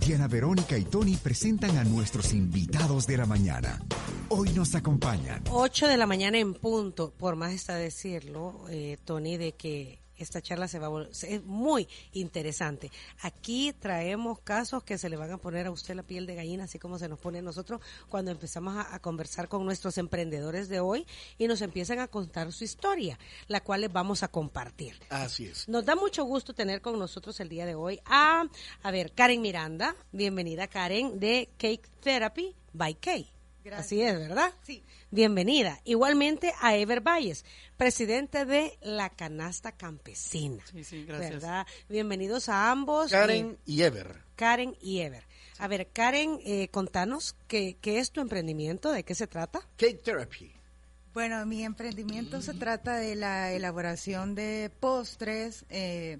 Diana Verónica y Tony presentan a nuestros invitados de la mañana. Hoy nos acompañan. 8 de la mañana en punto, por más está decirlo, eh, Tony, de que esta charla se va a es muy interesante. Aquí traemos casos que se le van a poner a usted la piel de gallina, así como se nos pone a nosotros cuando empezamos a, conversar con nuestros emprendedores de hoy y nos empiezan a contar su historia, la cual les vamos a compartir. Así es. Nos da mucho gusto tener con nosotros el día de hoy a, a ver, Karen Miranda. Bienvenida, Karen, de Cake Therapy by Así es, ¿verdad? Sí. Bienvenida. Igualmente a Ever Valles, presidente de la Canasta Campesina. Sí, sí, gracias. ¿verdad? Bienvenidos a ambos. Karen y Ever. Karen y Ever. A ver, Karen, eh, contanos qué, qué es tu emprendimiento, de qué se trata. Cake Therapy. Bueno, mi emprendimiento se trata de la elaboración de postres, eh,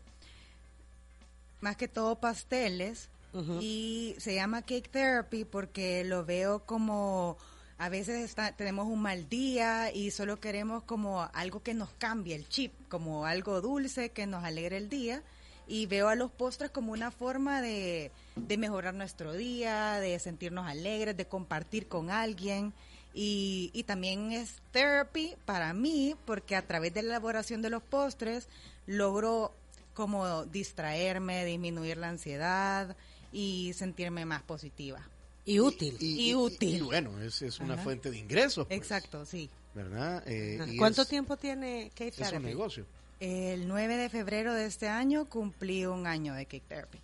más que todo pasteles, y se llama Cake Therapy porque lo veo como a veces tenemos un mal día y solo queremos como algo que nos cambie el chip, como algo dulce que nos alegre el día. Y veo a los postres como una forma de, de mejorar nuestro día, de sentirnos alegres, de compartir con alguien. Y, y, también es therapy para mí porque a través de la elaboración de los postres logro como distraerme, disminuir la ansiedad, y sentirme más positiva. Y útil. Y, útil. Y, bueno, es, es una fuente de ingresos. Pues, Exacto, sí. ¿Verdad? Eh, ¿Cuánto tiempo tiene Cake Therapy? Es un negocio. El 9 de febrero de este año cumplí un año de Cake Therapy.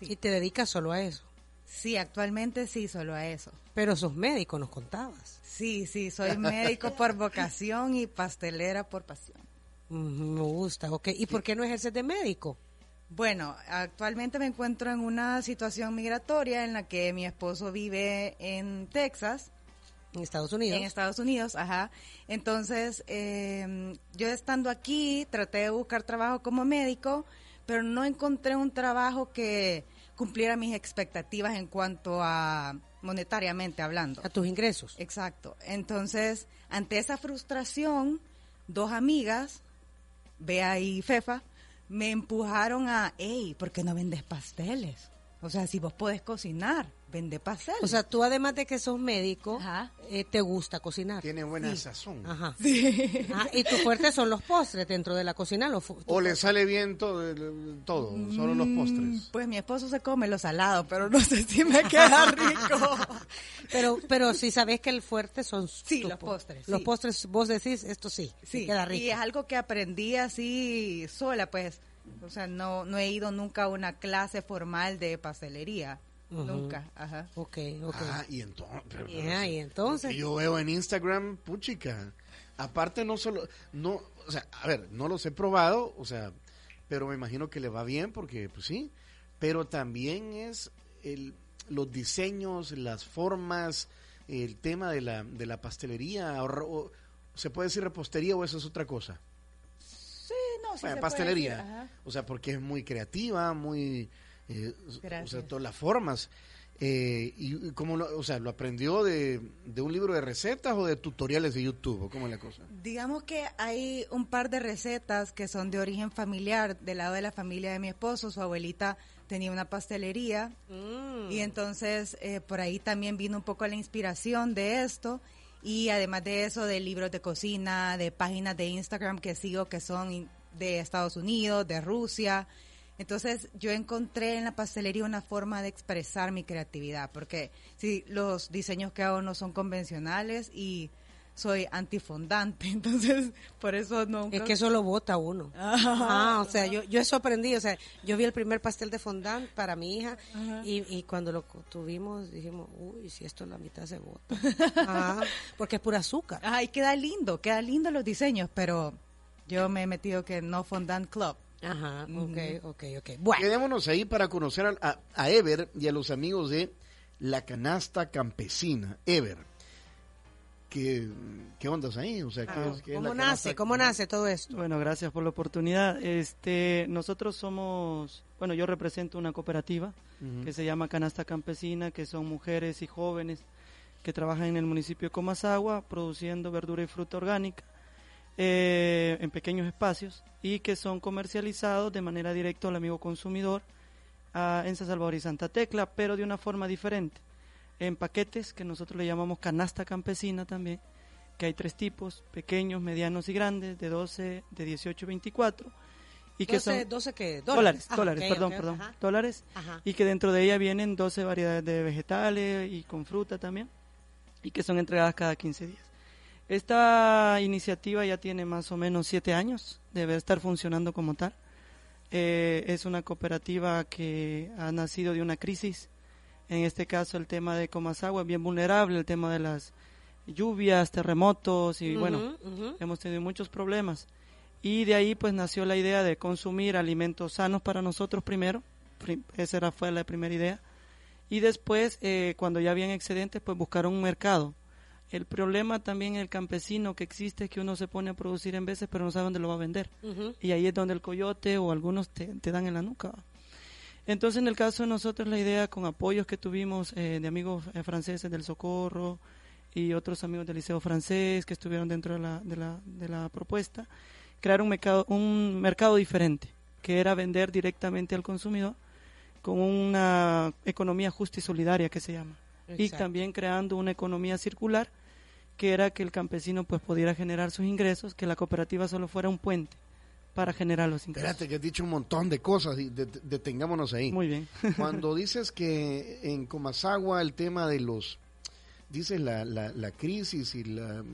¿Y te dedicas solo a eso? Sí, actualmente sí, solo a eso. Pero sos médico, nos contabas. Sí, sí, soy médico por vocación y pastelera por pasión. me gusta, ok. ¿Y por qué no ejerces de médico? Bueno, actualmente me encuentro en una situación migratoria en la que mi esposo vive en Texas. En Estados Unidos. En Estados Unidos, ajá. Entonces, em, yo estando aquí, traté de buscar trabajo como médico, pero no encontré un trabajo que cumpliera mis expectativas en cuanto a monetariamente hablando. A tus ingresos. Exacto. Entonces, ante esa frustración, dos amigas, Bea y Fefa, me empujaron a, hey, ¿por qué no vendes pasteles? O sea, si vos podés cocinar, vende pasteles. O sea, tú además de que sos médico, eh, te gusta cocinar. Tiene buena sazón. Ajá. Sí. Ah, y tu fuerte son los postres dentro de la cocina. o le sale bien todo, todo solo los postres. Mm, pues mi esposo se come lo salado, pero no sé si me queda rico. pero pero si sabes que el fuerte son sí, los postres. Los postres, vos decís, esto sí, sí. queda rico. Y es algo que aprendí así sola, pues. O sea, no, no he ido nunca a una clase formal de pastelería. Nunca, ajá. Ok, ok. Ah, y entonces. y entonces. Yo veo en Instagram, puchica. Aparte, no solo. no O sea, a ver, no los he probado, o sea, pero me imagino que le va bien porque, pues sí. Pero también es el, los diseños, las formas, el tema de la, de la pastelería. ¿Se puede decir repostería o eso es otra cosa? pastelería. o sea, porque es muy creativa, muy... Eh, o sea, todas las formas. Eh, y, cómo lo, o sea, lo aprendió de, de, un libro de recetas o de tutoriales de YouTube, ¿cómo es la cosa? Digamos que hay un par de recetas que son de origen familiar, del lado de la familia de mi esposo, su abuelita tenía una pastelería mm. y entonces eh, por ahí también vino un poco la inspiración de esto y además de eso de libros de cocina, de páginas de Instagram que sigo que son de Estados Unidos, de Rusia. Entonces yo encontré en la pastelería una forma de expresar mi creatividad, porque si los diseños que hago no son convencionales y soy antifondante, entonces por eso no. Es que eso lo bota uno. Ah, o sea, yo, yo eso aprendí, o sea, yo vi el primer pastel de fondant para mi hija y, y, cuando lo tuvimos dijimos, uy, si esto la mitad se bota. porque es pura azúcar. Ay, queda lindo, queda lindo los diseños, pero yo me he metido que no fondant club. Ajá, ok, ok, ok. Bueno. Quedémonos ahí para conocer a, a, Ever y a los amigos de la canasta campesina. Ever. ¿Qué, qué ondas ahí? O sea, ¿qué, ¿Cómo nace? ¿Cómo nace todo esto? Bueno, gracias por la oportunidad. Este, nosotros somos, bueno, yo represento una cooperativa que se llama Canasta Campesina, que son mujeres y jóvenes que trabajan en el municipio de Comasagua produciendo verdura y fruta orgánica eh, en pequeños espacios y que son comercializados de manera directa al amigo consumidor ah, en San Salvador y Santa Tecla, pero de una forma diferente. En paquetes, que nosotros le llamamos canasta campesina también, que hay tres tipos, pequeños, medianos y grandes, de 12, de 18 y 24. Y que 12, son 12 qué? dólares, Ah, dólares, perdón, perdón, ajá. dólares. Ajá. Y que dentro de ella vienen 12 variedades de vegetales y con fruta también, y que son entregadas cada 15 días. Esta iniciativa ya tiene más o menos siete años, debe estar funcionando como tal. Eh, es una cooperativa que ha nacido de una crisis. En este caso, el tema de Comasagua es bien vulnerable, el tema de las lluvias, terremotos y bueno, hemos tenido muchos problemas. Y de ahí pues nació la idea de consumir alimentos sanos para nosotros primero, Prim- esa era, fue la primera idea. Y después, eh, cuando ya habían excedentes, pues buscaron un mercado. El problema también el campesino que existe es que uno se pone a producir en veces, pero no sabe dónde lo va a vender. Y ahí es donde el coyote o algunos te, te dan en la nuca. Entonces, en el caso de nosotros, la idea con apoyos que tuvimos eh, de amigos eh, franceses del Socorro y otros amigos del Liceo Francés que estuvieron dentro de la, de la, de la propuesta, crear un mercado, un mercado diferente, que era vender directamente al consumidor con una economía justa y solidaria que se llama. Y también creando una economía circular, que era que el campesino pues pudiera generar sus ingresos, que la cooperativa solo fuera un puente para generar los ingresos. Espérate, que has dicho un montón de cosas y de- de- detengámonos ahí. Muy bien. Cuando dices que en Comasagua el tema de los, dices la, la, la crisis y la,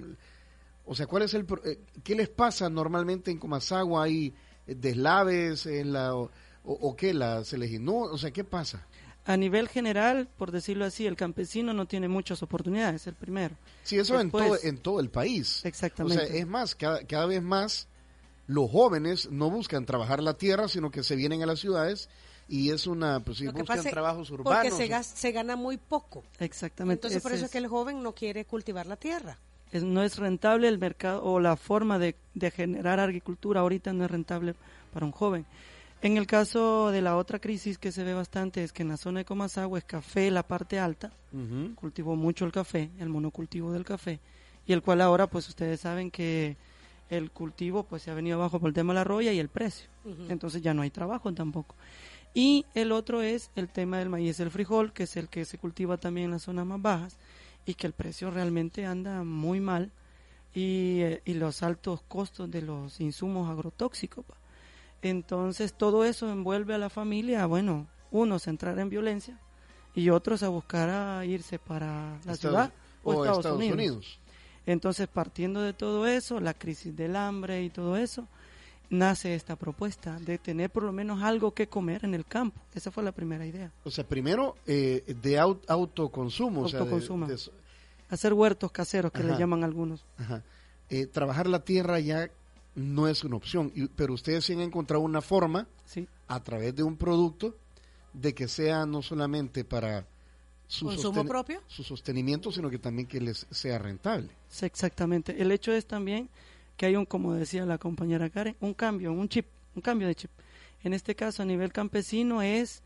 o sea, ¿cuál es el, eh, qué les pasa normalmente en Comasagua? ¿Hay deslaves en la, o qué, la, se les inunda? O sea, ¿qué pasa? A nivel general, por decirlo así, el campesino no tiene muchas oportunidades, el primero. Sí, eso en, todo, Después- en todo el país. Exactamente. O sea, es más, cada, cada vez más los jóvenes no buscan trabajar la tierra, sino que se vienen a las ciudades y es una, pues Lo que buscan pasa trabajos urbanos. Porque se, gas- se gana muy poco. Exactamente. Entonces, por eso es que el joven no quiere cultivar la tierra. es- no es rentable el mercado o la forma de, de generar agricultura ahorita no es rentable para un joven. En el caso de la otra crisis que se ve bastante es que en la zona de Comasagua es café la parte alta, cultivó mucho el café, el monocultivo del café, y el cual ahora pues ustedes saben que el cultivo pues se ha venido abajo por el tema de la roya y el precio. Entonces ya no hay trabajo tampoco. Y el otro es el tema del maíz, el frijol, que es el que se cultiva también en las zonas más bajas y que el precio realmente anda muy mal y, eh, y los altos costos de los insumos agrotóxicos. pa. Entonces todo eso envuelve a la familia, bueno, unos a entrar en violencia y otros a buscar a irse para la Estados- ciudad o, o Estados, Estados Unidos. Unidos. Entonces, partiendo de todo eso, la crisis del hambre y todo eso, nace esta propuesta de tener por lo menos algo que comer en el campo. Esa fue la primera idea. O sea, primero eh, de au- autoconsumo. o sea, de- Autoconsumo. de- Hacer huertos caseros, que Ajá. le llaman algunos. ajá. Eh, trabajar la tierra ya no es una opción, y- pero ustedes sí han encontrado una forma Sí, a través de un producto de que sea no solamente para su, ¿Consumo sosten- propio? su sostenimiento, sino que también que les sea rentable. sí, exactamente. El hecho es también que hay un, como decía la compañera Karen, un cambio, un chip, un cambio de chip. En este caso, a nivel campesino, es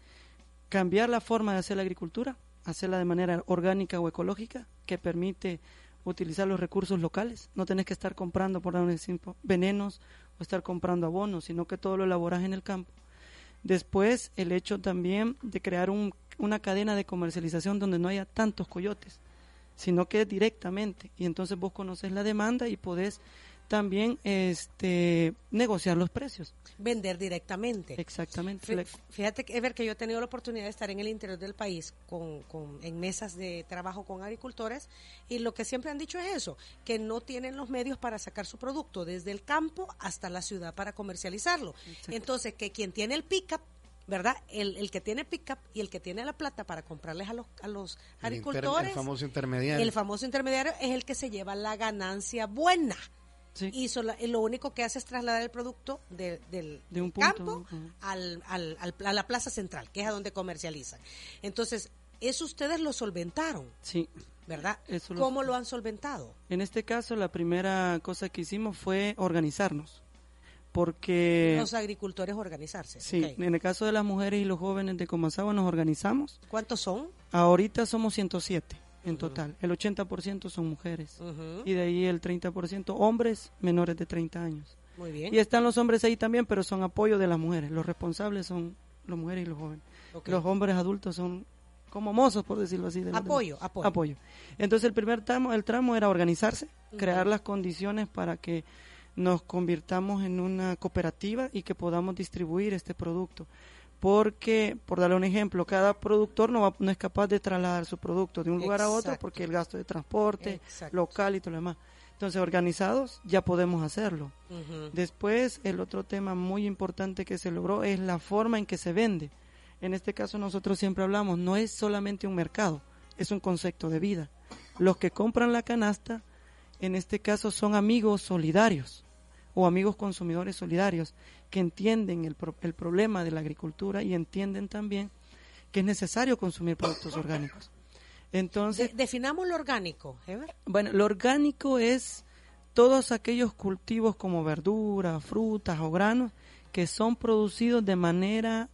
cambiar la forma de hacer la agricultura, hacerla de manera orgánica o ecológica, que permite utilizar los recursos locales. No tenés que estar comprando, por dar un ejemplo, venenos o estar comprando abonos, sino que todo lo elaboras en el campo. Después, el hecho también de crear un- una cadena de comercialización donde no haya tantos coyotes, sino que directamente. Y entonces vos conoces la demanda y podés también este, negociar los precios. Vender directamente. Exactamente. Fíjate, que, Ever, que yo he tenido la oportunidad de estar en el interior del país con, con- en mesas de trabajo con agricultores y lo que siempre han dicho es eso, que no tienen los medios para sacar su producto desde el campo hasta la ciudad para comercializarlo. Entonces, que quien tiene el pick-up, ¿verdad? El, el que tiene pick-up y el que tiene la plata para comprarles a los, a los El inter- agricultores, el famoso intermediario. el famoso intermediario es el que se lleva la ganancia buena. Sí. Y sola- y lo único que hace es trasladar el producto de- del, De un punto, campo al, al- al- a la plaza central, que es a donde comercializan. Entonces, eso ustedes lo solventaron, sí. ¿verdad? Eso ¿Cómo lo han solventado? En este caso, la primera cosa que hicimos fue organizarnos. Porque, Los agricultores organizarse. sí, en el caso de las mujeres y los jóvenes de Comasagua nos organizamos. ¿Cuántos son? Ahorita somos 107 en total. El 80% son mujeres. Y de ahí el 30% hombres menores de 30 años. Muy bien. Y están los hombres ahí también, pero son apoyo de las mujeres. Los responsables son las mujeres y los jóvenes. Los hombres adultos son como mozos, por decirlo así. apoyo, apoyo. Apoyo. Entonces el primer tramo, el tramo era organizarse, crear las condiciones para que nos convirtamos en una cooperativa y que podamos distribuir este producto. Porque, por darle un ejemplo, cada productor no, va, no es capaz de trasladar su producto de un lugar a otro porque el gasto de transporte local y todo lo demás. Entonces, organizados ya podemos hacerlo. Después, el otro tema muy importante que se logró es la forma en que se vende. En este caso, nosotros siempre hablamos, no es solamente un mercado, es un concepto de vida. Los que compran la canasta, en este caso, son amigos solidarios o amigos consumidores solidarios que entienden el, el problema de la agricultura y entienden también que es necesario consumir productos orgánicos. Entonces, definamos lo orgánico, Bueno, lo orgánico es todos aquellos cultivos como verduras, frutas o granos que son producidos de manera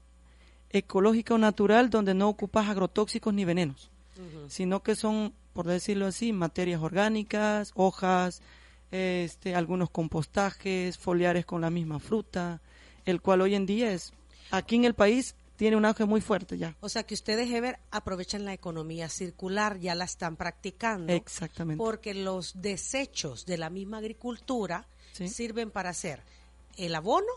ecológica o natural donde no ocupas agrotóxicos ni venenos, sino que son, por decirlo así, materias orgánicas, hojas, este, algunos compostajes, foliares con la misma fruta, el cual hoy en día es, aquí en el país tiene un auge muy fuerte ya. O sea que ustedes, Ever, aprovechan la economía circular, ya la están practicando. Exactamente. Porque los desechos de la misma agricultura sirven para hacer el abono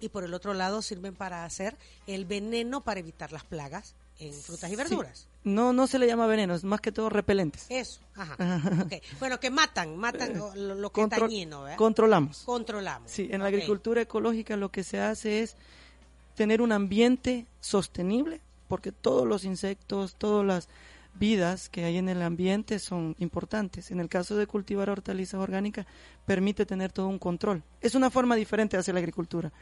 y por el otro lado sirven para hacer el veneno para evitar las plagas en frutas y verduras. No, no se le llama veneno, es más que todo repelentes. Eso, ajá. Bueno, que matan, matan lo, que es dañino, Controlamos. Controlamos. Sí, en la agricultura ecológica lo que se hace es tener un ambiente sostenible, porque todos los insectos, todas las vidas que hay en el ambiente son importantes. En el caso de cultivar hortalizas orgánicas, permite tener todo un control. Es una forma diferente de hacer la agricultura.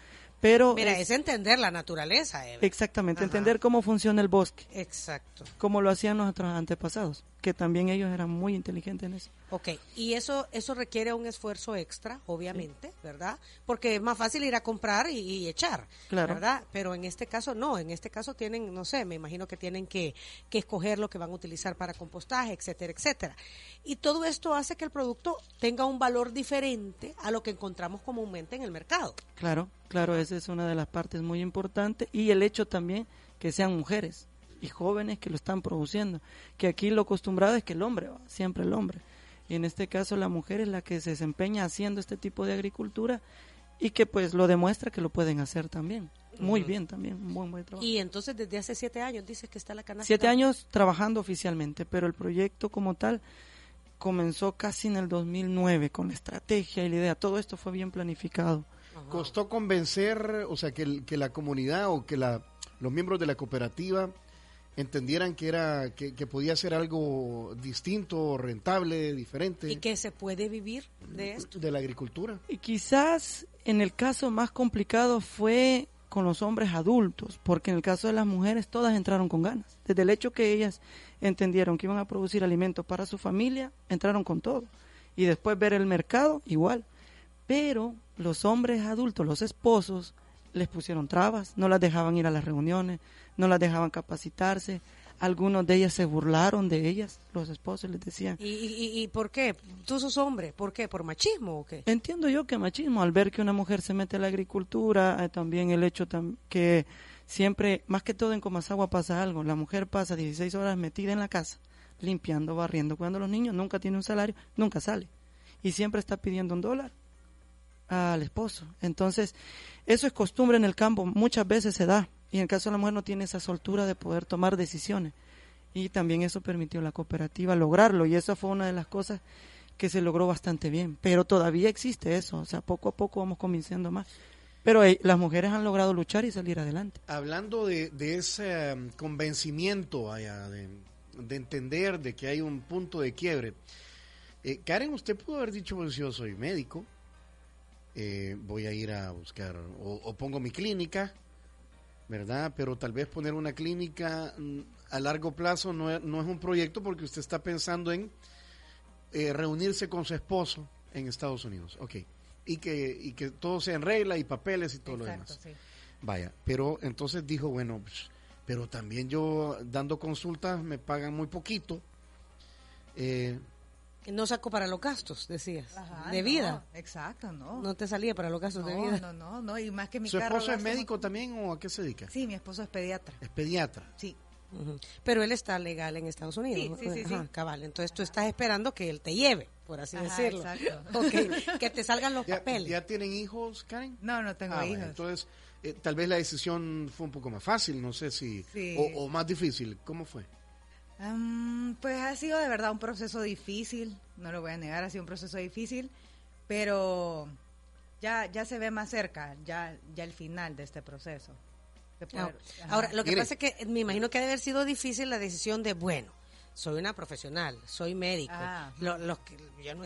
Pero Mira, es, entender la naturaleza. Exactamente, entender cómo funciona el bosque. Exacto. Como lo hacían nuestros antepasados, que también ellos eran muy inteligentes en eso. Ok, y eso eso requiere un esfuerzo extra, obviamente, ¿verdad? Porque es más fácil ir a comprar y, echar, claro. ¿verdad? Pero en este caso no, en este caso tienen, no sé, me imagino que tienen que, que escoger lo que van a utilizar para compostaje, etcétera, etcétera. Y todo esto hace que el producto tenga un valor diferente a lo que encontramos comúnmente en el mercado. Claro, claro, esa es una de las partes muy importantes y el hecho también que sean mujeres y jóvenes que lo están produciendo, que aquí lo acostumbrado es que el hombre va, siempre el hombre. Y en este caso la mujer es la que se desempeña haciendo este tipo de agricultura y que pues lo demuestra que lo pueden hacer también. Muy bien también, un buen, buen trabajo. Y entonces desde hace siete años dices que está la canasta. Siete años trabajando oficialmente, pero el proyecto como tal comenzó casi en el 2009 con la estrategia y la idea. Todo esto fue bien planificado. Costó convencer, o sea, que, que la comunidad o que la, los miembros de la cooperativa entendieran que era que, podía ser algo distinto, rentable, diferente. Y que se puede vivir de esto. De la agricultura. Y quizás en el caso más complicado fue con los hombres adultos, porque en el caso de las mujeres todas entraron con ganas. Desde el hecho que ellas entendieron que iban a producir alimentos para su familia, entraron con todo. Y después ver el mercado, igual. Pero los hombres adultos, los esposos, les pusieron trabas, no las dejaban ir a las reuniones, no las dejaban capacitarse, algunos de ellas se burlaron de ellas, los esposos les decían. ¿Y, y, y por qué? ¿Tú sos hombre? ¿Por qué? ¿Por machismo o qué? Entiendo yo que machismo, al ver que una mujer se mete a la agricultura, eh, también el hecho que siempre, más que todo en Comasagua pasa algo, la mujer pasa 16 horas metida en la casa, limpiando, barriendo, cuando los niños nunca tienen un salario, nunca sale. Y siempre está pidiendo un dólar al esposo. Entonces, eso es costumbre en el campo, muchas veces se da. Y en el caso de la mujer no tiene esa soltura de poder tomar decisiones. Y también eso permitió a la cooperativa lograrlo. Y esa fue una de las cosas que se logró bastante bien. Pero todavía existe eso. O sea, poco a poco vamos convenciendo más. Pero las mujeres han logrado luchar y salir adelante. Hablando de, ese um, convencimiento allá, de, entender de que hay un punto de quiebre. Eh, Karen, usted pudo haber dicho, pues yo soy médico, eh, voy a ir a buscar, o, pongo mi clínica, ¿verdad? Pero tal vez poner una clínica mm, a largo plazo no es, no es un proyecto porque usted está pensando en eh, reunirse con su esposo en Estados Unidos, ok. Y que, y que todo sea en regla y papeles y todo lo demás. Vaya, pero entonces dijo, bueno, pues, pero también yo dando consultas me pagan muy poquito. Eh, No sacó para los gastos, decías, Ajá, de no, vida. exacto, no. No te salía para los gastos de vida. no, no, no, y más que mi ¿Su carro esposo es médico también o a qué se dedica? Sí, mi esposo es pediatra. Es pediatra. Sí. Pero él está legal en Estados Unidos. Sí, sí, sí, Ajá, sí. cabal. Entonces tú estás esperando que él te lleve, por así Ajá, decirlo. exacto. Que te salgan los ¿Ya, papeles. ya tienen hijos, Karen? No, no tengo Ah, bueno, hijos. entonces, eh, tal vez la decisión fue un poco más fácil, no sé si... Sí. O, o más difícil, ¿cómo fue? Am, pues ha sido de verdad un proceso difícil, no lo voy a negar, ha sido un proceso difícil, pero ya ya se ve más cerca, ya ya el final de este proceso. De Ah, poder- ajá. Ahora, lo que Mire. pasa es que me imagino que debe haber sido difícil la decisión de, bueno, soy una profesional, soy médico. Ah. Lo- los que, yo no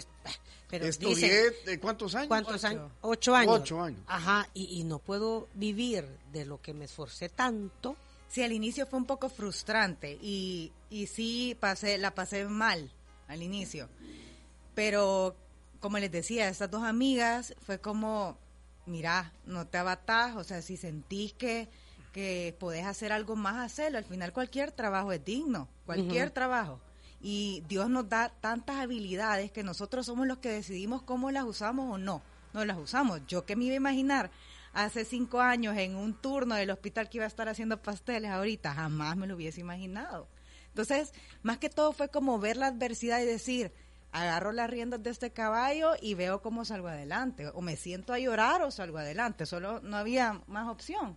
pero Estudié, dicen, ¿de cuántos años? ¿cuántos Ocho. años? Ocho años. Ocho años. Ajá, y, y no puedo vivir de lo que me esforcé tanto. Sí, al inicio fue un poco frustrante y, y sí pasé, la pasé mal al inicio. Pero como les decía, estas dos amigas fue como, mira, no te abatás, o sea, si sentís que, que podés hacer algo más, hacerlo. Al final cualquier trabajo es digno, cualquier trabajo. Y Dios nos da tantas habilidades que nosotros somos los que decidimos cómo las usamos o no. No las usamos. Yo que me iba a imaginar hace cinco años en un turno del hospital que iba a estar haciendo pasteles ahorita, jamás me lo hubiese imaginado. Entonces, más que todo fue como ver la adversidad y decir, agarro las riendas de este caballo y veo cómo salgo adelante. O me siento a llorar o salgo adelante. Solo no había más opción.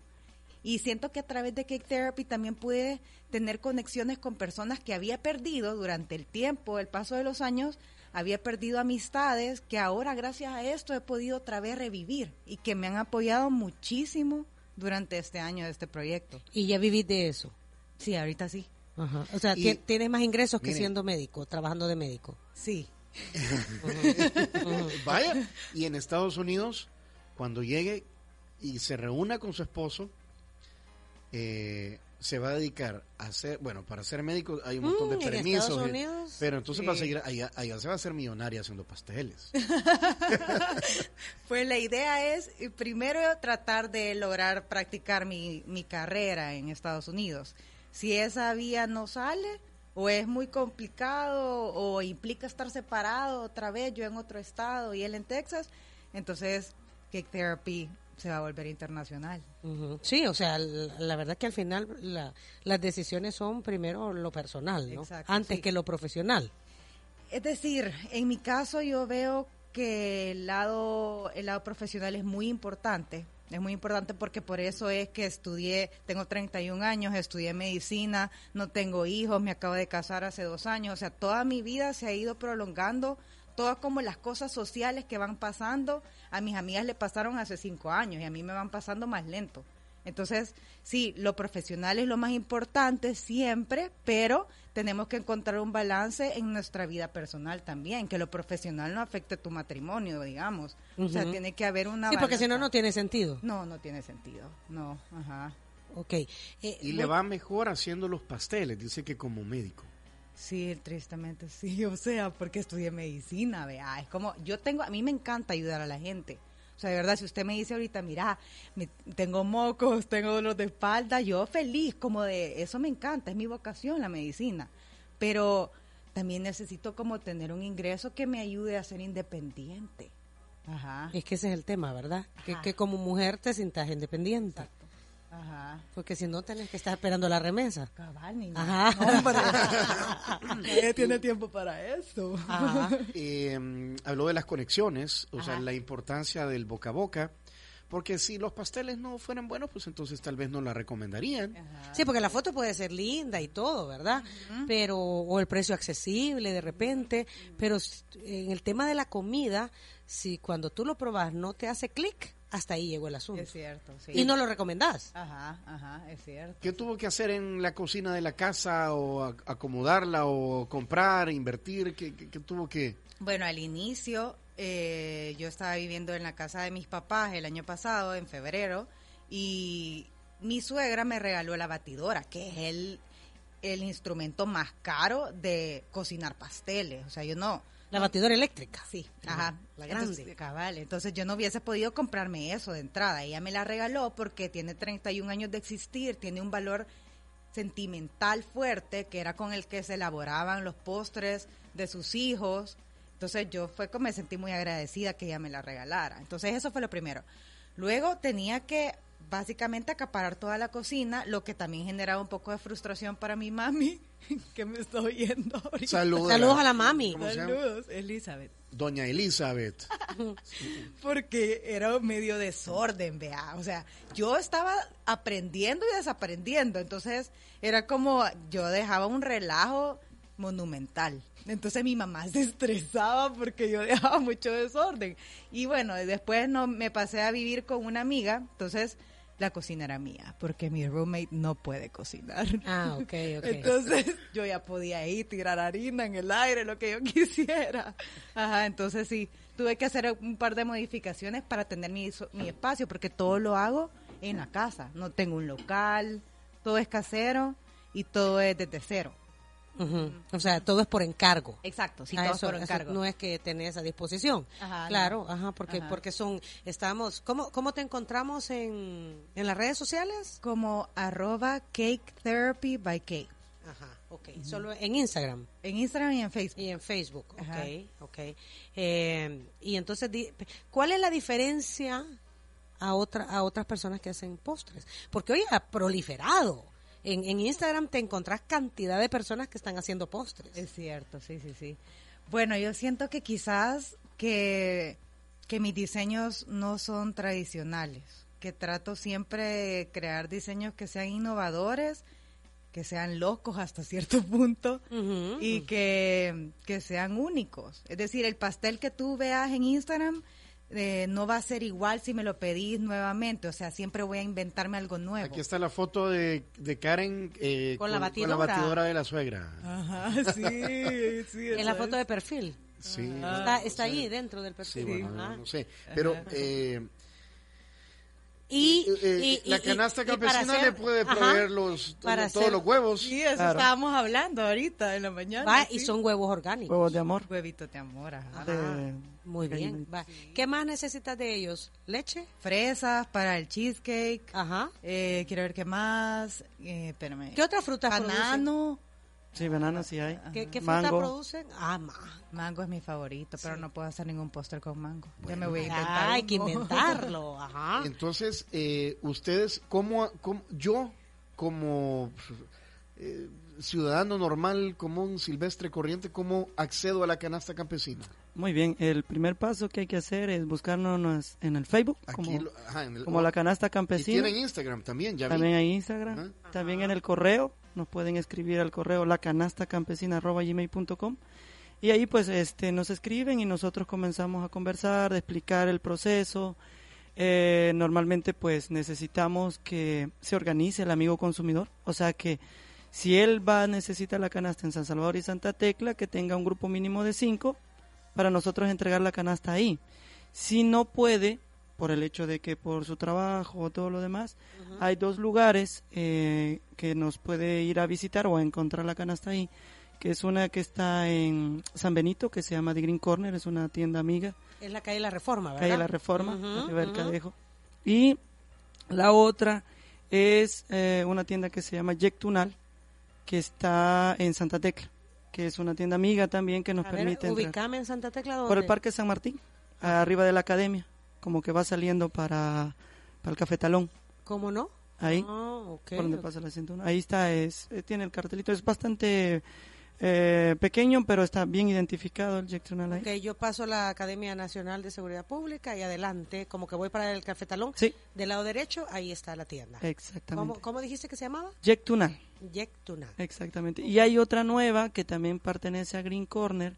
Y siento que a través de Cake Therapy también pude tener conexiones con personas que había perdido durante el tiempo, el paso de los años, había perdido amistades que ahora gracias a esto he podido otra vez revivir y que me han apoyado muchísimo durante este año de este proyecto. Y ya vivís de eso. Sí, ahorita sí. Ajá. O sea, Y- tienes más ingresos que Mire. siendo médico, trabajando de médico. Sí. Vaya, y en Estados Unidos, cuando llegue y se reúna con su esposo, eh, se va a dedicar a hacer, bueno, para ser médico hay un montón de Mm, permisos, Unidos. pero entonces Sí. va a seguir, allá, allá se va a hacer millonaria haciendo pasteles. Pues la idea es eh, primero tratar de lograr practicar mi, mi carrera en Estados Unidos. Si esa vía no sale o es muy complicado o implica estar separado otra vez, yo en otro estado y él en Texas, entonces Cake Therapy se va a volver internacional. Sí, o sea, la, la verdad que al final la- las decisiones son primero lo personal, ¿no? Exacto, Antes sí. que lo profesional. Es decir, en mi caso yo veo que el lado, el lado profesional es muy importante. Es muy importante porque por eso es que estudié, tengo 31 años, estudié medicina, no tengo hijos, me acabo de casar hace dos años. O sea, toda mi vida se ha ido prolongando, todas como las cosas sociales que van pasando. A mis amigas le pasaron hace cinco años y a mí me van pasando más lento. Entonces, sí, lo profesional es lo más importante siempre, pero tenemos que encontrar un balance en nuestra vida personal también, que lo profesional no afecte tu matrimonio, digamos. O sea, tiene que haber una Sí, porque si no, no tiene sentido. No, no tiene sentido. No, ajá. Ok. Eh, Y le va mejor haciendo los pasteles, dice que como médico. Sí, tristemente sí, o sea, porque estudié medicina, vea, es como, yo tengo, a mí me encanta ayudar a la gente. O sea, de verdad, si usted me dice ahorita, mira, me- tengo mocos, tengo dolor de espalda, yo feliz, como de, eso me encanta, es mi vocación la medicina. Pero también necesito como tener un ingreso que me ayude a ser independiente. Ajá. Es que ese es el tema, ¿verdad? Que, que como mujer te sientas independiente. Exacto. Ajá. Porque si no, tenés que estar esperando la remesa. Cabal, niña. Ajá. Hombre, nadie tiene tiempo para eso. Ajá. Eh, habló de las conexiones, o sea, la importancia del boca a boca, porque si los pasteles no fueran buenos, pues entonces tal vez no la recomendarían. Ajá. Sí, porque la foto puede ser linda y todo, ¿verdad? Pero, o el precio accesible de repente, pero en el tema de la comida, si cuando tú lo probas no te hace clic, hasta ahí llegó el asunto. Es cierto, sí. Y no lo recomendás. Ajá, ajá, es cierto. ¿Qué tuvo que hacer en la cocina de la casa o acomodarla o comprar, invertir? ¿Qué, qué- qué tuvo que...? Bueno, al inicio eh, yo estaba viviendo en la casa de mis papás el año pasado, en febrero, y mi suegra me regaló la batidora, que es el, el instrumento más caro de cocinar pasteles. O sea, yo no... La batidora eléctrica. Sí, ajá. La grande. Entonces, cabal, entonces yo no hubiese podido comprarme eso de entrada. Ella me la regaló porque tiene 31 años de existir, tiene un valor sentimental fuerte, que era con el que se elaboraban los postres de sus hijos. Entonces yo fue como me sentí muy agradecida que ella me la regalara. Entonces eso fue lo primero. Luego tenía que básicamente acaparar toda la cocina, lo que también generaba un poco de frustración para mi mami, que me está oyendo ahorita. Saludos. Saludos a la mami. Saludos, Elizabeth. Doña Elizabeth. Porque era medio desorden, vea. O sea, yo estaba aprendiendo y desaprendiendo. Entonces, era como yo dejaba un relajo monumental. Entonces mi mamá se estresaba porque yo dejaba mucho desorden. Y bueno, después no me pasé a vivir con una amiga, entonces la cocina era mía, porque mi roommate no puede cocinar. Ah, ok, ok. Entonces yo ya podía ir, tirar harina en el aire, lo que yo quisiera. Ajá, entonces sí, tuve que hacer un par de modificaciones para tener mi, mi espacio, porque todo lo hago en la casa. No tengo un local, todo es casero y todo es desde cero. O sea, todo es por encargo. Exacto, sí, Ah, todo eso- por eso encargo. no es que tenés a disposición. Ajá, claro, no. ajá, porque Ajá. porque son estamos ¿cómo, cómo te encontramos en, en las redes sociales? Como arroba cake therapy by cake. Ajá, ok. Solo en Instagram En Instagram y en Facebook. y en Facebook, Ajá. ok, ok. Eh, y entonces, di- ¿cuál es la diferencia a otra a otras personas que hacen postres? Porque hoy ha proliferado. En, en Instagram te encontrás cantidad de personas que están haciendo postres. Es cierto, sí, sí, sí. Bueno, yo siento que quizás que, que mis diseños no son tradicionales, que trato siempre de crear diseños que sean innovadores, que sean locos hasta cierto punto y que, que sean únicos. Es decir, el pastel que tú veas en Instagram eh, no va a ser igual si me lo pedís nuevamente, o sea, siempre voy a inventarme algo nuevo. Aquí está la foto de, de Karen eh, Con la Con batidora. la batidora de la suegra. Ajá, sí, sí. en la foto es. de perfil. Sí. Está, está o sea, ahí dentro del Sí, perfil. bueno, Ajá. no, no sé. Pero eh, Y, eh, y- la y- canasta y para campesina hacer- le puede ajá, proveer los, para todos hacer- los huevos. Sí, eso Claro. estábamos hablando ahorita en la mañana. Va, sí. y son huevos orgánicos. Huevos de amor. Huevitos de amor, ajá. de- Muy bien. va. ¿Qué más necesitas de ellos? ¿Leche? Fresas para el cheesecake. Ajá. Eh, quiero ver qué más. Eh, espérame. ¿Qué otras frutas Banano. Sí, bananas sí hay. ¿Qué, qué fruta Mango. producen? Ah, ma. Mango es mi favorito, pero no puedo hacer ningún póster con mango. ya me voy a inventar. Ah, hay que inventarlo. Ajá. Entonces, eh, ustedes, ¿cómo, cómo- yo como eh, ciudadano normal, común, silvestre, corriente, cómo accedo a la canasta campesina? Muy bien, el primer paso que hay que hacer es buscarnos en el Facebook, Aquí, como, lo- ajá, en el- como la canasta y campesina. tienen Instagram también, ya vi. También hay Instagram, Ajá. también en el correo, nos pueden escribir al correo lacanastacampesina.gmail.com y ahí pues este nos escriben y nosotros comenzamos a conversar, de explicar el proceso. Eh, normalmente pues necesitamos que se organice el amigo consumidor, o sea que si él va a necesitar la canasta en San Salvador y Santa Tecla, que tenga un grupo mínimo de cinco para nosotros entregar la canasta ahí. Si no puede, por el hecho de que por su trabajo o todo lo demás, hay dos lugares eh, que nos puede ir a visitar o a encontrar la canasta ahí, que es una que está en San Benito, que se llama The Green Corner, es una tienda amiga, Es la calle La Reforma, ¿verdad? calle La Reforma, ujú. Cadejo. Y la otra es eh, una tienda que se llama Jack Tunal, que está en Santa Tecla, que es una tienda amiga también que nos A ver, permite entrar ubicame en Santa Tecla. por el ¿dónde? Parque San Martín, arriba de la academia, como que va saliendo para, para el Cafetalón, ¿Cómo no? ahí, Ah, por donde pasa la 101. Ahí está, es, eh, tiene el cartelito, es bastante eh, pequeño, pero está bien identificado el Jack ahí. Ok, yo paso la Academia Nacional de Seguridad Pública y adelante, como que voy para el cafetalón, Sí, del lado derecho, ahí está la tienda. exactamente. ¿Cómo, cómo dijiste que se llamaba? Jack Tunal. Jack. Exactamente. Y hay otra nueva que también pertenece a Green Corner,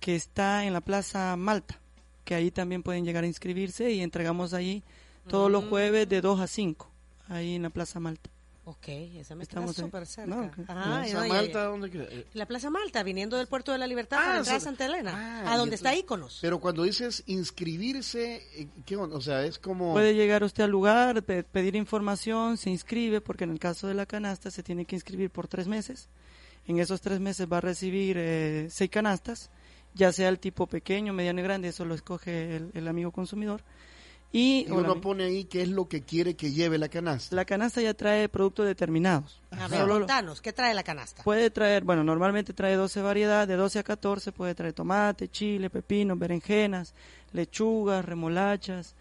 que está en la Plaza Malta, que ahí también pueden llegar a inscribirse y entregamos ahí todos los jueves de 2 a 5, ahí en la Plaza Malta. Ok, esa me Estamos está súper cerca. No, ok. Ajá, Plaza no, ya- Malta, ya- ¿dónde queda? Eh, La Plaza Malta, viniendo del Puerto de la Libertad Ah, para entrar a Santa Elena, Ah, a donde está Íconos. Pero cuando dices inscribirse, eh, ¿qué onda? O sea, es como... Puede llegar usted al lugar, pe- pedir información, se inscribe, porque en el caso de la canasta se tiene que inscribir por tres meses. En esos tres meses va a recibir eh, seis canastas, ya sea el tipo pequeño, mediano y grande, eso lo escoge el, el amigo consumidor. Y, Y uno pone ahí qué es lo que quiere que lleve la canasta. la canasta ya trae productos determinados. A ver, contanos, ¿qué trae la canasta? Puede traer, bueno, normalmente trae 12 variedades, de 12 a 14 puede traer tomate, chile, pepino, berenjenas, lechugas, remolachas,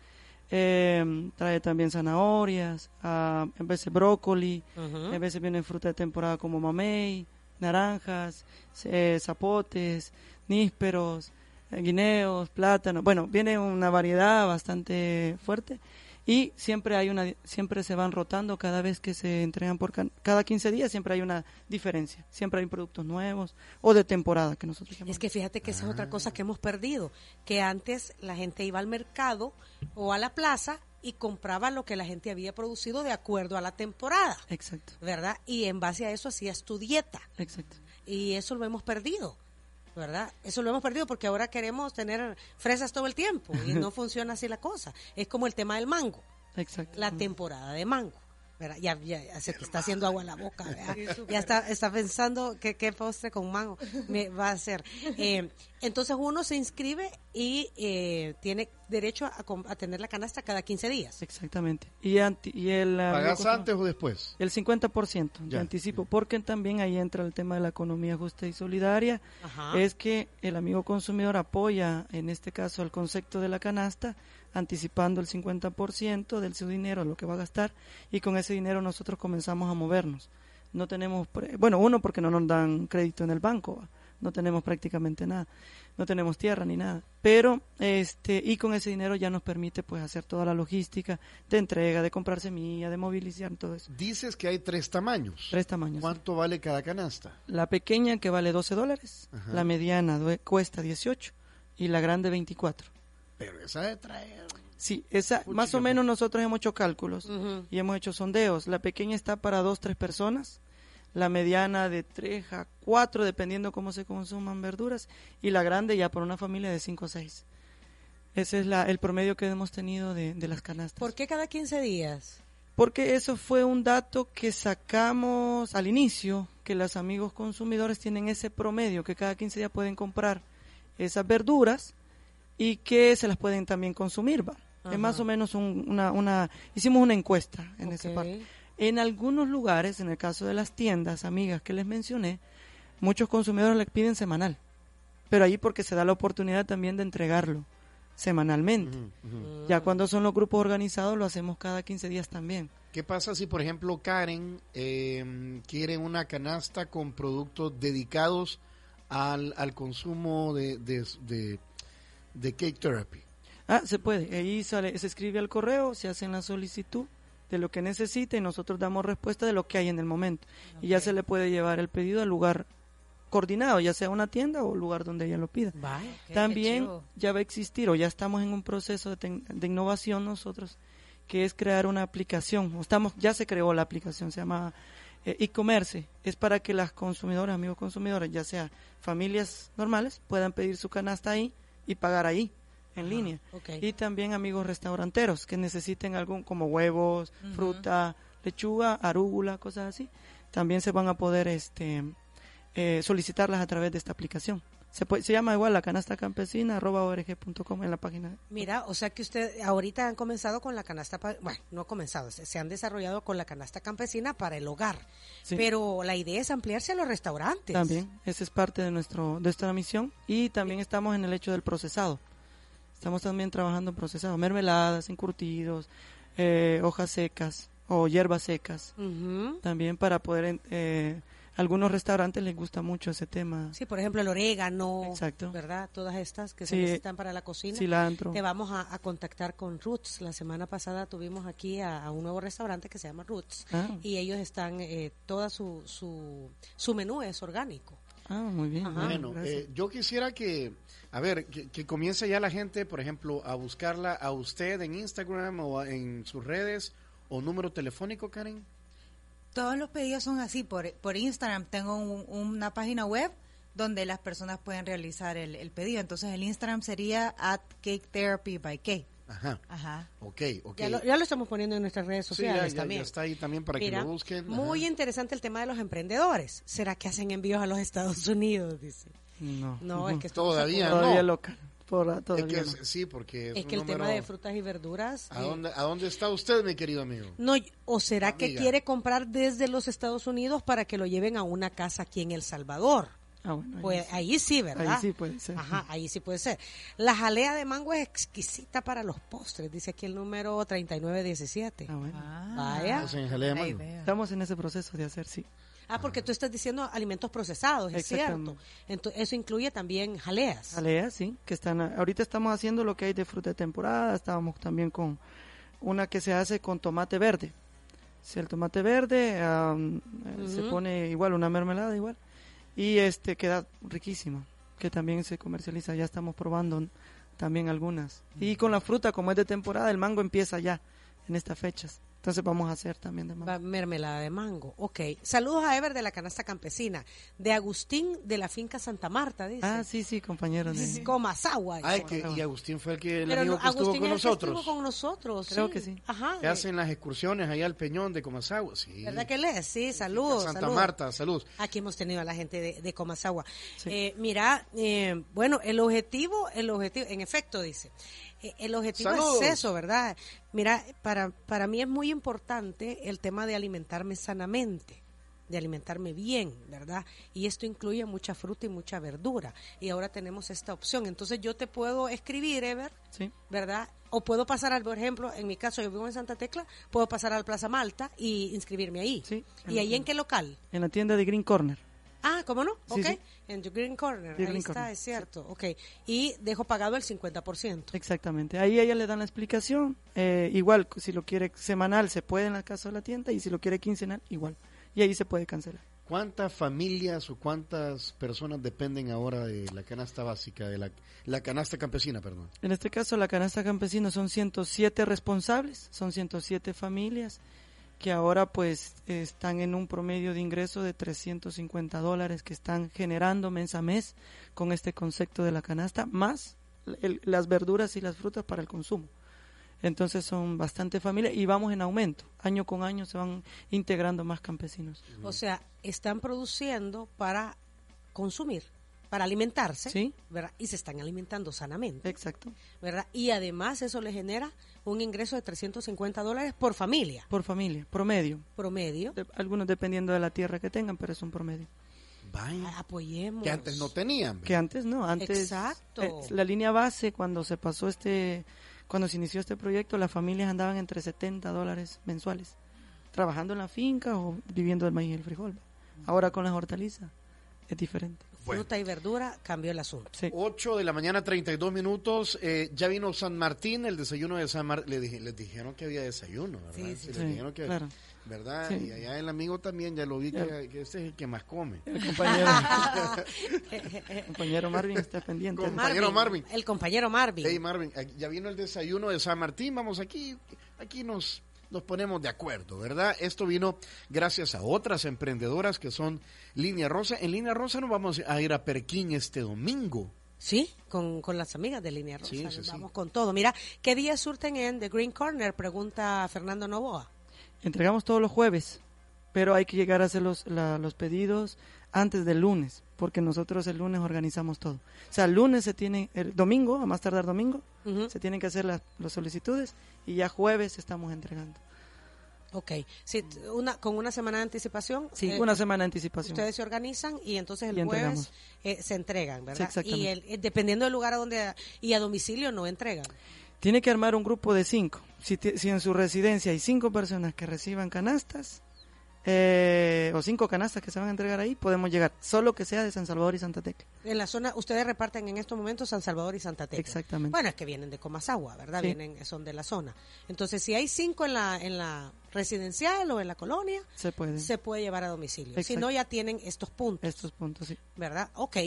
eh, trae también zanahorias, ah, en veces brócoli, Ujú. en veces viene fruta de temporada como mamey, naranjas, eh, zapotes, nísperos, eh, guineos, plátanos, bueno, viene una variedad bastante fuerte y siempre hay una siempre se van rotando cada vez que se entregan por can- cada 15 días siempre hay una diferencia. Siempre hay productos nuevos o de temporada que nosotros llamamos. Es que fíjate que esa es otra cosa que hemos perdido, que antes la gente iba al mercado o a la plaza y compraba lo que la gente había producido de acuerdo a la temporada, exacto ¿verdad? Y en base a eso hacías tu dieta. exacto Y eso lo hemos perdido, ¿verdad? Eso lo hemos perdido porque ahora queremos tener fresas todo el tiempo y no funciona así la cosa. Es como el tema del mango, exacto la temporada de mango. ¿Verdad? Ya, ya, ya se te está haciendo agua en la boca, ¿verdad? ya está, está pensando que qué postre con mango me va a hacer. Eh, entonces uno se inscribe y eh, tiene derecho a, a tener la canasta cada 15 días. exactamente y anti- y el ah, ¿Pagas antes o después? El 50% de Ya. anticipo, porque también ahí entra el tema de la economía justa y solidaria. Ajá. Es que el amigo consumidor apoya, en este caso, el concepto de la canasta, anticipando el 50% de su dinero, lo que va a gastar, y con ese dinero nosotros comenzamos a movernos. No tenemos, pre- bueno, uno porque no nos dan crédito en el banco, ¿va? no tenemos prácticamente nada, no tenemos tierra ni nada, pero este y con ese dinero ya nos permite pues hacer toda la logística de entrega, de comprar semilla, de movilizar todo eso. Dices que hay tres tamaños. Tres tamaños. ¿Cuánto vale cada canasta? La pequeña que vale 12 dólares, Ajá. la mediana cuesta 18 y la grande 24. Pero esa de traer. Sí, esa, más o menos nosotros hemos hecho cálculos y hemos hecho sondeos. La pequeña está para dos, tres personas, la mediana de 3 a 4, dependiendo cómo se consuman verduras, y la grande ya para una familia de 5 o 6. Ese es la, el promedio que hemos tenido de, de las canastas. ¿Por qué cada 15 días? Porque eso fue un dato que sacamos al inicio, que los amigos consumidores tienen ese promedio, que cada 15 días pueden comprar esas verduras y que se las pueden también consumir. ¿va? Es más o menos un- una, una... Hicimos una encuesta en esa Ok. parte. En algunos lugares, en el caso de las tiendas, amigas que les mencioné, muchos consumidores les piden semanal. Pero ahí porque se da la oportunidad también de entregarlo semanalmente. Ya cuando son los grupos organizados lo hacemos cada 15 días también. ¿Qué pasa si, por ejemplo, Karen eh, quiere una canasta con productos dedicados al, al consumo de, de, de- de cake therapy? Ah, se puede. Ahí sale, se escribe al correo, se hace la solicitud de lo que necesite y nosotros damos respuesta de lo que hay en el momento. Y ya se le puede llevar el pedido al lugar coordinado, ya sea una tienda o lugar donde ella lo pida. También ya va a existir o ya estamos en un proceso de, de innovación nosotros, que es crear una aplicación. Estamos, ya se creó la aplicación, se llama eh, e-commerce. Es para que las consumidoras, amigos consumidores, ya sea familias normales, puedan pedir su canasta ahí y pagar ahí, en línea. Y también amigos restauranteros que necesiten algún como huevos, fruta, lechuga, arúgula, cosas así. También se van a poder este eh, solicitarlas a través de esta aplicación. Se, puede- se llama igual la canasta campesina org.com en la página. Mira, o sea que usted ahorita han comenzado con la canasta, bueno, no han comenzado, se, se han desarrollado con la canasta campesina para el hogar, Sí. pero la idea es ampliarse a los restaurantes. También, esa es parte de, nuestro, de nuestra misión. Y también estamos en el hecho del procesado. Estamos también trabajando en procesado, mermeladas, encurtidos, eh, hojas secas o hierbas secas. También para poder, eh, algunos restaurantes les gusta mucho ese tema. Sí, por ejemplo, el orégano, Exacto. ¿verdad? Todas estas que se necesitan para la cocina. Cilantro. Te vamos a, a contactar con Roots. La semana pasada tuvimos aquí a, a un nuevo restaurante que se llama Roots Ah. y ellos están, eh, toda su, su, su menú es orgánico. Ah, muy bien. Ajá. Bueno, eh, yo quisiera que, a ver, que, que comience ya la gente, por ejemplo, a buscarla a usted en Instagram o a- en sus redes o número telefónico, Karen. Todos los pedidos son así. Por, por Instagram tengo un- una página web donde las personas pueden realizar el, el pedido. Entonces el Instagram sería at Cake Therapy by Kate. Ajá, Ajá. ok, ok. Ya, lo, ya lo estamos poniendo en nuestras redes Sí, sociales ya, ya- también. ya está ahí también para Mira, que lo busquen. muy interesante el tema de los emprendedores. ¿Será que hacen envíos a los Estados Unidos? Dice. No. No, es que Todavía no. Todavía local. Por Es todavía que no. es- sí, porque es, que el tema de frutas y verduras... ¿A eh, dónde, ¿A dónde está usted, mi querido amigo? No, o será que quiere comprar desde los Estados Unidos para que lo lleven a una casa aquí en El Salvador. Ah, bueno, ahí Pues sí. ahí sí, ¿verdad? Ahí sí puede ser. Ajá, ahí sí puede ser. La jalea de mango es exquisita para los postres, dice aquí el número 3917. Ah, bueno. Vaya. Pues en jalea de mango. Estamos en ese proceso de hacer, sí. Ah, porque tú estás diciendo alimentos procesados, es cierto. Entonces, eso incluye también jaleas. Jalea, sí, que están, ahorita estamos haciendo lo que hay de fruta de temporada, estábamos también con una que se hace con tomate verde. Si el tomate verde eh, se pone igual, una mermelada igual, y este queda riquísima, que también se comercializa, ya estamos probando también algunas. Y con la fruta, como es de temporada, el mango empieza ya en estas fechas. Entonces vamos a hacer también de mango. Va- Mermelada de mango, ok. Saludos a Ever de la canasta campesina, de Agustín de la finca Santa Marta, dice. Ah, sí, sí, compañeros. de- Comasagua. Ay, dice. que, y Agustín fue el, que, el Pero amigo no, que estuvo Agustín con es el que nosotros. estuvo con nosotros. Creo que sí. Ajá. Que hacen las excursiones allá al Peñón de Comasagua. Sí. ¿Verdad que él es? Sí, saludos. Santa saludos. Marta, saludos. Aquí hemos tenido a la gente de, de Comasagua. Sí. Eh, mira, eh, bueno, el objetivo, el objetivo, en efecto dice, eh, el objetivo Saludos. es eso, ¿verdad? Mira, para, para mí es muy importante el tema de alimentarme sanamente de alimentarme bien, ¿verdad? Y esto incluye mucha fruta y mucha verdura. Y ahora tenemos esta opción. Entonces yo te puedo escribir, Ever, Sí. ¿verdad? O puedo pasar al, por ejemplo, en mi caso yo vivo en Santa Tecla, puedo pasar al Plaza Malta y inscribirme ahí. Sí, ¿Y ahí en qué local? En la tienda de Green Corner. Ah, ¿cómo no? Sí, ok. Sí. En The Green Corner. The ahí Green está, Corner, es cierto. Ok. Y dejo pagado el 50%. Exactamente. Ahí ella le dan la explicación. Eh, igual, si lo quiere semanal, se puede en la casa de la tienda. Y si lo quiere quincenal, igual. Y ahí se puede cancelar. ¿Cuántas familias o cuántas personas dependen ahora de la canasta básica, de la, la canasta campesina, perdón? En este caso, la canasta campesina son 107 responsables, son 107 familias que ahora pues están en un promedio de ingreso de 350 dólares que están generando mes a mes con este concepto de la canasta, más el- las verduras y las frutas para el consumo. Entonces son bastante familias y vamos en aumento. Año con año se van integrando más campesinos. O sea, están produciendo para consumir, para alimentarse, Sí. ¿verdad? Y se están alimentando sanamente, Exacto. ¿verdad? Y además eso le genera un ingreso de 350 dólares por familia, Por familia, promedio. promedio. De- algunos dependiendo de la tierra que tengan, pero es un promedio. Vaya. Ah, Apoyemos. Que antes no tenían. Que antes no, antes Exacto. eh, la línea base cuando se pasó este, cuando se inició este proyecto, las familias andaban entre 70 dólares mensuales, trabajando en la finca o viviendo del maíz y el frijol. Ahora con las hortalizas es diferente. Bueno. Fruta y verdura, cambió el asunto. Sí. 8 de la mañana, 32 minutos. Eh, ya vino San Martín, el desayuno de San Martín. Le dije, les dijeron que había desayuno, ¿verdad? Sí, sí, les sí. dijeron que, Claro. ¿verdad? Sí. Y allá el amigo también, ya lo vi, que, que este es el que más come. El compañero, el compañero Marvin está pendiente. Compañero Marvin. El compañero Marvin. Hey Marvin, ya vino el desayuno de San Martín, vamos aquí, aquí nos, nos ponemos de acuerdo, ¿verdad? Esto vino gracias a otras emprendedoras que son Línea Rosa. En Línea Rosa nos vamos a ir a Perquín este domingo. Sí, con, con las amigas de Línea Rosa. Sí, sí. Vamos con todo. Mira, ¿qué días surten en The Green Corner? Pregunta Fernando Novoa. Entregamos todos los jueves, pero hay que llegar a hacer los, la- los pedidos antes del lunes, porque nosotros el lunes organizamos todo. O sea, el lunes se tiene, el domingo, a más tardar domingo, se tienen que hacer las, las solicitudes y ya jueves estamos entregando. Ok. Sí, una, con una semana de anticipación. Sí, eh, una semana de anticipación. Ustedes se organizan y entonces el Y jueves eh, se entregan, Sí, ¿verdad? exactamente. y el, eh, dependiendo del lugar a donde y a domicilio no entregan. Tiene que armar un grupo de cinco. Si, si en su residencia hay cinco personas que reciban canastas, eh, o cinco canastas que se van a entregar ahí, podemos llegar. Solo que sea de San Salvador y Santa Tecla. En la zona, ustedes reparten en estos momentos San Salvador y Santa Tecla. Exactamente. Bueno, es que vienen de Comasagua, ¿verdad? Sí. Vienen, son de la zona. Entonces, si hay cinco en la, en la residencial o en la colonia, Se puede. se puede llevar a domicilio. Si no, ya tienen estos puntos. Estos puntos, sí. ¿verdad? Ok.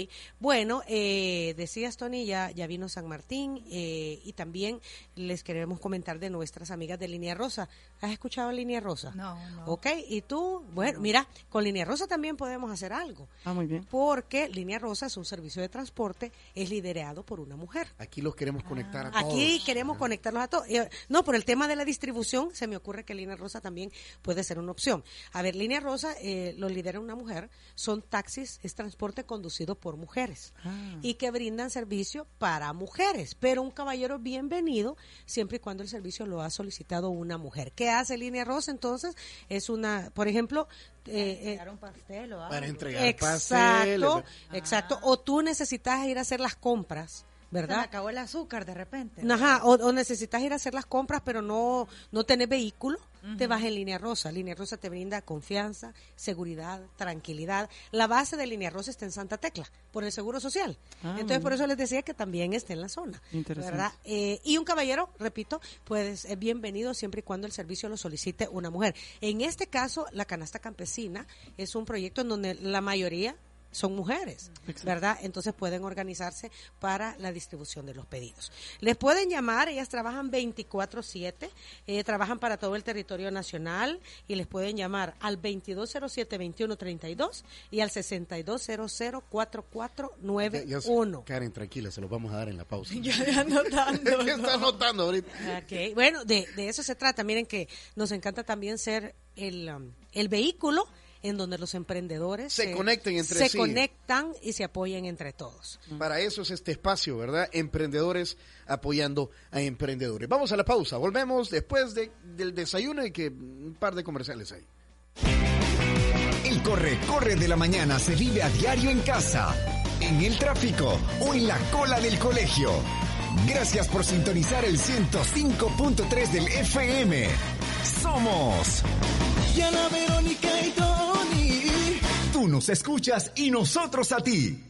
Bueno, eh, decías, Tony, ya, ya vino San Martín eh, y también les queremos comentar de nuestras amigas de Línea Rosa. ¿Has escuchado Línea Rosa? No, no. Ok, y tú, bueno, mira, con Línea Rosa también podemos hacer algo. Ah, muy bien. Porque Línea Rosa es un servicio de transporte, es liderado por una mujer. Aquí los queremos conectar a todos. Aquí queremos conectarlos a todos. Eh, No, por el tema de la distribución, se me ocurre que Línea Rosa Rosa también puede ser una opción. A ver, Línea Rosa eh, lo lidera una mujer, son taxis, es transporte conducido por mujeres Ah. y que brindan servicio para mujeres, pero un caballero bienvenido siempre y cuando el servicio lo ha solicitado una mujer. ¿Qué hace Línea Rosa entonces? Es una, por ejemplo, eh, eh, Entregar un pastel o algo. Para entregar exacto, pasteles. exacto, o tú necesitas ir a hacer las compras, Se me ¿verdad? acabó el azúcar de repente. Ajá, o, o necesitas ir a hacer las compras, pero no, no tenés vehículo, te vas en Línea Rosa. Línea Rosa te brinda confianza, seguridad, tranquilidad. La base de Línea Rosa está en Santa Tecla, por el Seguro Social. Ah, Entonces, por eso les decía que también esté en la zona. Interesante. ¿verdad? Eh, y un caballero, repito, pues es bienvenido siempre y cuando el servicio lo solicite una mujer. En este caso, la canasta campesina es un proyecto en donde la mayoría son mujeres, Exacto. ¿verdad? Entonces pueden organizarse para la distribución de los pedidos. Les pueden llamar, ellas trabajan 24/7, eh, trabajan para todo el territorio nacional y les pueden llamar al 2207-2132 y al 6200-4491. Ya- ya- Karen, tranquila, se los vamos a dar en la pausa. Ya anotando. ¿Qué está anotando ahorita? Bueno, de, de eso se trata. Miren que nos encanta también ser el, um, el vehículo en donde los emprendedores Se conecten entre se sí. conectan y se apoyen entre todos. Para eso es este espacio, ¿verdad? Emprendedores apoyando a emprendedores. Vamos a la pausa. Volvemos después de- del desayuno y que un par de comerciales hay. El corre, corre de la mañana se vive a diario en casa, en el tráfico o en la cola del colegio. Gracias por sintonizar el 105.3 del FM. Somos. Diana, Verónica y Tony. Nos escuchas y nosotros a ti.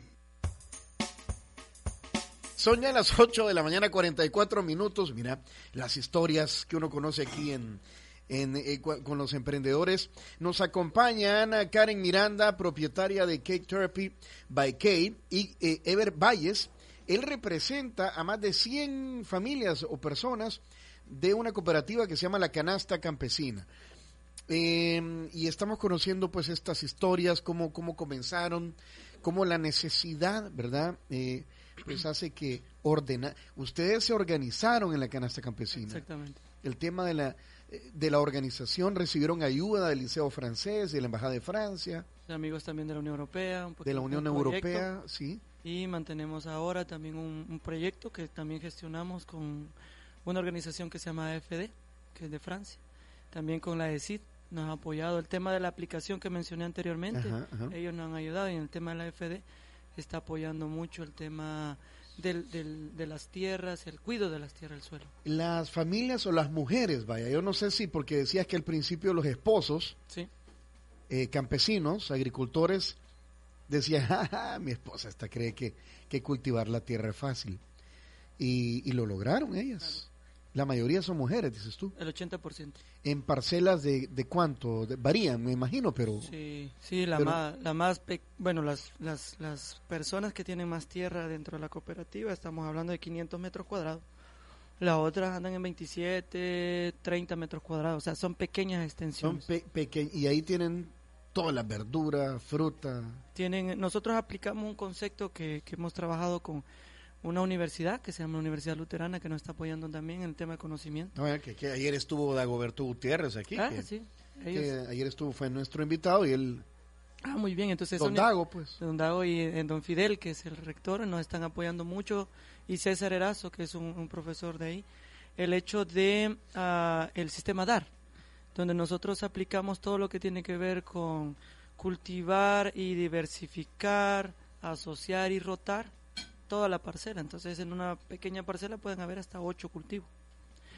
Son ya las 8 de la mañana, 44 minutos. Mira, las historias que uno conoce aquí en, eh, con los emprendedores. Nos acompaña Ana Karen Miranda, propietaria de Cake Therapy by Kate, y eh, Ever Valles. Él representa a más de 100 familias o personas de una cooperativa que se llama La Canasta Campesina. Eh, y estamos conociendo pues estas historias, cómo, cómo comenzaron, cómo la necesidad, ¿verdad? Eh, pues hace que ordena. Ustedes se organizaron en la canasta campesina. Exactamente. El tema de la eh, de la organización recibieron ayuda del Liceo Francés, de la Embajada de Francia, Amigos también de la Unión Europea. un de la Unión. Europea, sí. Y mantenemos ahora también un, un proyecto que también gestionamos con una organización que se llama AFD, que es de Francia. También con la ESID nos ha apoyado el tema de la aplicación que mencioné anteriormente. Ajá, ajá. Ellos nos han ayudado y en el tema de la AFD está apoyando mucho el tema del, del- de las tierras, el cuidado de las tierras, el suelo. Las familias o las mujeres, vaya, yo no sé si porque decías que al principio los esposos Sí, eh, campesinos, agricultores, decían, "Ja, ja, mi esposa esta cree que, que cultivar la tierra es fácil. Y, y lo lograron ellas. La mayoría son mujeres, dices tú. el 80%. En parcelas de, de cuánto, De- varían, me imagino, pero Sí, sí, la Pero- más, la más, bueno, las, las, las personas que tienen más tierra dentro de la cooperativa, estamos hablando de 500 metros cuadrados. Las otras andan en 27, 30 metros cuadrados, o sea, son pequeñas son extensiones. pe- pequeños. Y ahí tienen todas las verduras, fruta. Tienen, nosotros aplicamos un concepto que, que hemos trabajado con una universidad que se llama Universidad Luterana, que nos está apoyando también en el tema de conocimiento. No, que, que ayer estuvo Dagoberto Gutiérrez aquí. Ah, que, sí, que ayer estuvo, fue nuestro invitado y él, ah, muy bien, entonces Don Dago, pues. Don Dago y eh, Don Fidel, que es el rector, nos están apoyando mucho, y César Erazo, que es un, un profesor de ahí, el hecho de ah, el sistema DAR, donde nosotros aplicamos todo lo que tiene que ver con cultivar y diversificar, asociar y rotar toda la parcela. Entonces, en una pequeña parcela pueden haber hasta ocho cultivos.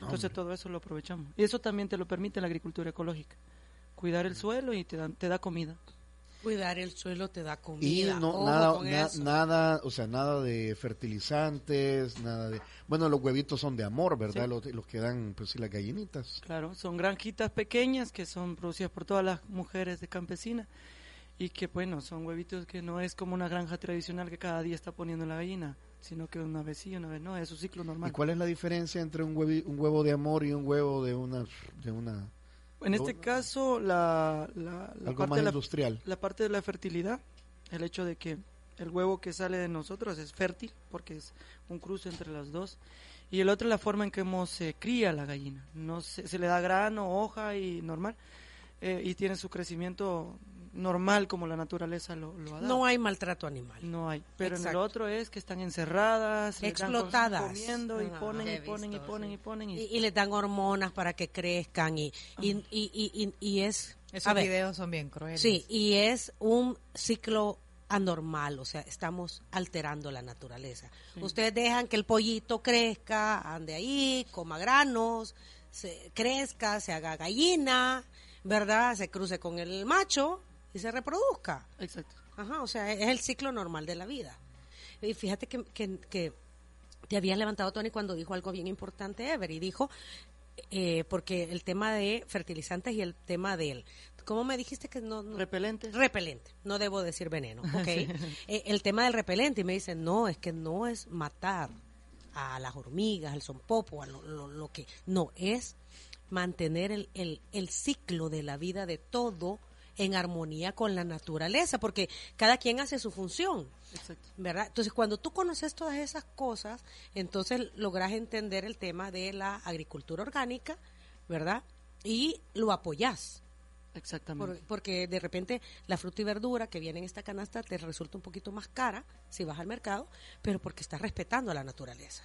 Entonces, todo eso lo aprovechamos. Y eso también te lo permite la agricultura ecológica. Cuidar el suelo y te, dan- te da comida. Cuidar el suelo te da Y comida. no, ojo nada, con na- eso. nada, o sea, nada de fertilizantes, nada de... Bueno, los huevitos son de amor, ¿verdad? Sí. Los, los que dan, pues sí, las gallinitas. Claro, son granjitas pequeñas que son producidas por todas las mujeres de campesina y que, bueno, son huevitos que no es como una granja tradicional que cada día está poniendo la gallina, sino que una vez sí, una vez no, es su ciclo ¿Y normal. cuál es la diferencia entre un, huevi- un huevo de amor y un huevo de una... De una En este caso, la, la, la algo parte más de la, industrial. la parte de la fertilidad, el hecho de que el huevo que sale de nosotros es fértil, porque es un cruce entre las dos, Y el otro es la forma en que se cría la gallina. No se, se le da grano, hoja y normal. eh, y tiene su crecimiento normal como la naturaleza lo, lo ha dado. No hay maltrato animal. No hay. Pero en el otro es que están encerradas, cosas Explotadas. comiendo y ponen y ponen y ponen y ponen. Y, Y, y les dan hormonas para que crezcan y, y, y, y, y- y es... Esos ver, videos son bien crueles. Sí, y es un ciclo anormal, o sea, estamos alterando la naturaleza. Ustedes dejan que el pollito crezca, ande ahí, coma granos, se crezca, se haga gallina, ¿verdad? Se cruce con el macho y se reproduzca. Exacto. Ajá, o sea, es el ciclo normal de la vida. Y fíjate que, que, que te habías levantado, Tony, cuando dijo algo bien importante, Ever, y dijo, eh, porque el tema de fertilizantes y el tema del... ¿Cómo me dijiste que no? no- Repelentes. repelente, no debo decir veneno, ¿ok? Eh, el tema del repelente, y me dicen, no, es que no es matar a las hormigas, al sonpopo, a lo, lo- lo que... No, es mantener el, el, el ciclo de la vida de todo en armonía con la naturaleza, porque cada quien hace su función. Exacto. ¿verdad? Entonces, cuando tú conoces todas esas cosas, entonces logras entender el tema de la agricultura orgánica, ¿verdad? Y lo apoyás. Exactamente. Por- porque de repente la fruta y verdura que viene en esta canasta te resulta un poquito más cara si vas al mercado, pero porque estás respetando a la naturaleza.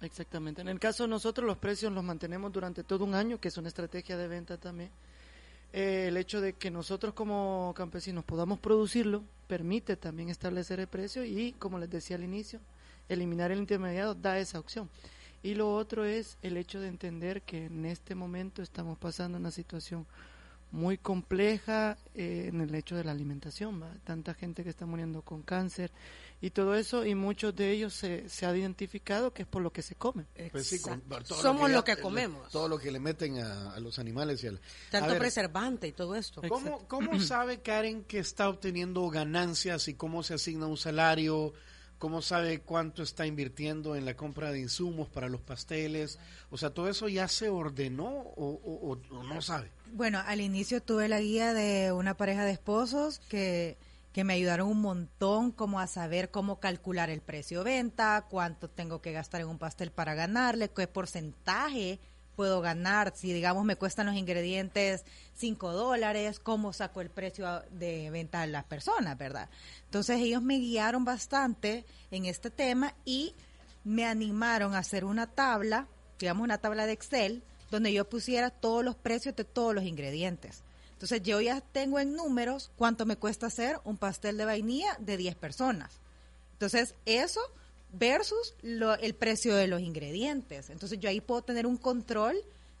Exactamente. En el caso de nosotros, los precios los mantenemos durante todo un año, que es una estrategia de venta también. Eh, el hecho de que nosotros como campesinos podamos producirlo permite también establecer el precio y, como les decía al inicio, eliminar el intermediario da esa opción. Y lo otro es el hecho de entender que en este momento estamos pasando una situación muy compleja eh, en el hecho de la alimentación, tanta gente que está muriendo con cáncer y todo eso, y muchos de ellos se, se ha identificado que es por lo que se come. Pues sí, con- Exacto. todo Somos lo que le- comemos. Todo lo que le meten a, a los animales y al... Tanto A ver, preservante y todo esto. ¿Cómo, ¿Cómo sabe Karen que está obteniendo ganancias y cómo se asigna un salario? ¿Cómo sabe cuánto está invirtiendo en la compra de insumos para los pasteles? O sea, ¿todo eso ya se ordenó o- o no sabe? Bueno, al inicio tuve la guía de una pareja de esposos que, que me ayudaron un montón como a saber cómo calcular el precio de venta, cuánto tengo que gastar en un pastel para ganarle, qué porcentaje puedo ganar, si digamos me cuestan los ingredientes 5 dólares, cómo saco el precio de venta a las personas, ¿verdad? Entonces ellos me guiaron bastante en este tema y me animaron a hacer una tabla, digamos una tabla de Excel, donde yo pusiera todos los precios de todos los ingredientes. Entonces yo ya tengo en números cuánto me cuesta hacer un pastel de vainilla de 10 personas. Entonces eso versus lo- el precio de los ingredientes. Entonces yo ahí puedo tener un control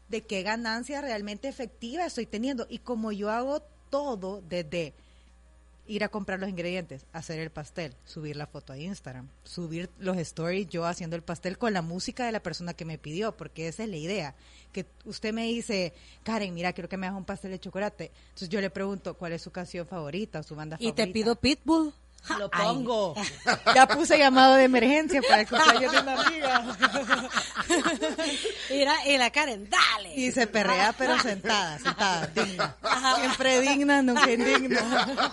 de qué ganancia realmente efectiva estoy teniendo. Y como yo hago todo desde ir a comprar los ingredientes, hacer el pastel, subir la foto a Instagram, subir los stories yo haciendo el pastel con la música de la persona que me pidió, porque esa es la idea. Que usted me dice, Karen, mira, quiero que me hagas un pastel de chocolate. Entonces yo le pregunto, ¿cuál es su canción favorita o su banda Y favorita? te pido Pitbull. Lo ay. pongo. Ya puse llamado de emergencia para el cumpleaños de una amiga. Mira, y la Karen, dale. Y se perrea, pero sentada, sentada, digna. Siempre digna, nunca indigna.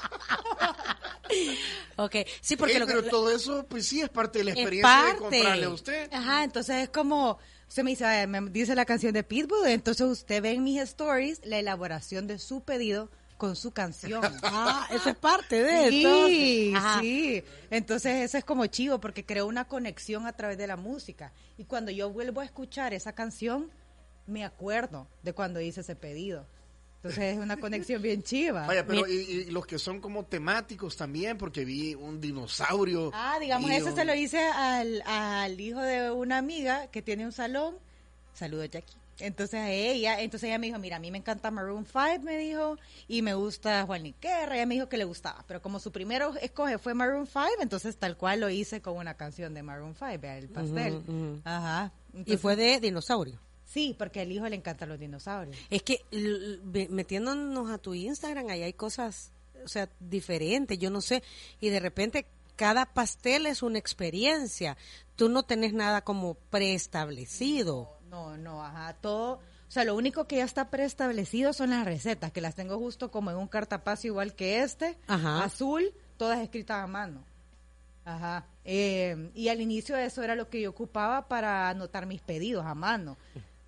Ok, sí, porque Eh, lo que... pero todo eso, pues sí, es parte de la experiencia de parte. comprarle a usted. Ajá, entonces es como, usted me dice, "Vaya, me dice la canción de Pitbull, entonces usted ve en mis stories la elaboración de su pedido con su canción. Ah, eso es parte de Sí, entonces. Sí. Entonces eso es como chivo porque creo una conexión a través de la música. Y cuando yo vuelvo a escuchar esa canción, me acuerdo de cuando hice ese pedido. Entonces es una conexión bien chiva. Vaya, pero y, y los que son como temáticos también, porque vi un dinosaurio. Ah, digamos, un- se lo hice al, al hijo de una amiga que tiene un salón. Saludos, Jackie. Entonces a ella, entonces ella me dijo, mira, a mí me encanta Maroon 5, me dijo, y me gusta Juan Niquerra, ella me dijo que le gustaba, pero como su primero escoge fue Maroon 5, entonces tal cual lo hice con una canción de Maroon 5, vea, el pastel. Ajá. Y fue de dinosaurio. Sí, porque al hijo le encantan los dinosaurios. Es que metiéndonos a tu Instagram, ahí hay cosas, o sea, diferentes, yo no sé, y de repente cada pastel es una experiencia. Tú no tenés nada como preestablecido. No, no, ajá, todo, o sea, lo único que ya está preestablecido son las recetas, que las tengo justo como en un cartapacio igual que este, Ajá. azul, todas escritas a mano. Ajá. Eh, y al inicio eso era lo que yo ocupaba para anotar mis pedidos a mano.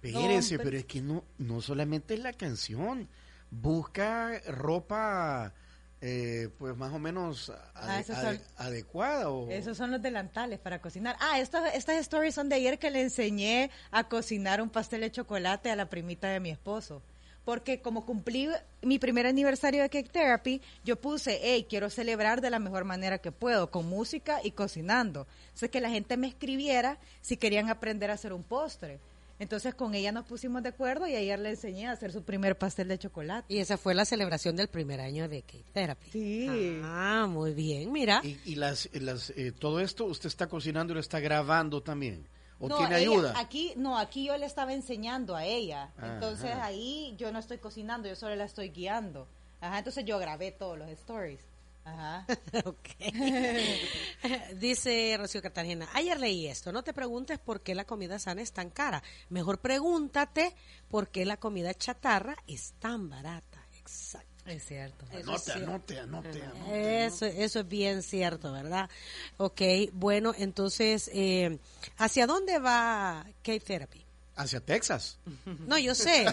Espérese, No, pero es que no, no solamente es la canción. Busca ropa, eh, pues más o menos Ah, esos ade- son- adecuada. O... Esos son los delantales para cocinar. Ah, estas, estas stories son de ayer que le enseñé a cocinar un pastel de chocolate a la primita de mi esposo. Porque como cumplí mi primer aniversario de Cake Therapy, yo puse, hey, quiero celebrar de la mejor manera que puedo, con música y cocinando. Entonces que la gente me escribiera si querían aprender a hacer un postre. Entonces con ella nos pusimos de acuerdo y ayer le enseñé a hacer su primer pastel de chocolate. Y esa fue la celebración del primer año de Cake Therapy. Sí. Ah, muy bien, mira. Y, y las, las, eh, todo esto usted está cocinando y lo está grabando también. ¿O No, tiene ella- ayuda? Aquí, no, aquí yo le estaba enseñando a ella. Ajá. Entonces ahí yo no estoy cocinando, yo solo la estoy guiando. Ajá, entonces yo grabé todos los stories. Ajá. Ok. Dice Rocío Cartagena, ayer leí esto, no te preguntes por qué la comida sana es tan cara, mejor pregúntate por qué la comida chatarra es tan barata. Exacto. Es cierto. Eso es Anote, cierto. anote, anote, anote. Eso, eso es bien cierto, ¿verdad? Ok, bueno, entonces, eh, ¿hacia dónde va K-Therapy? Hacia Texas. No, yo sé,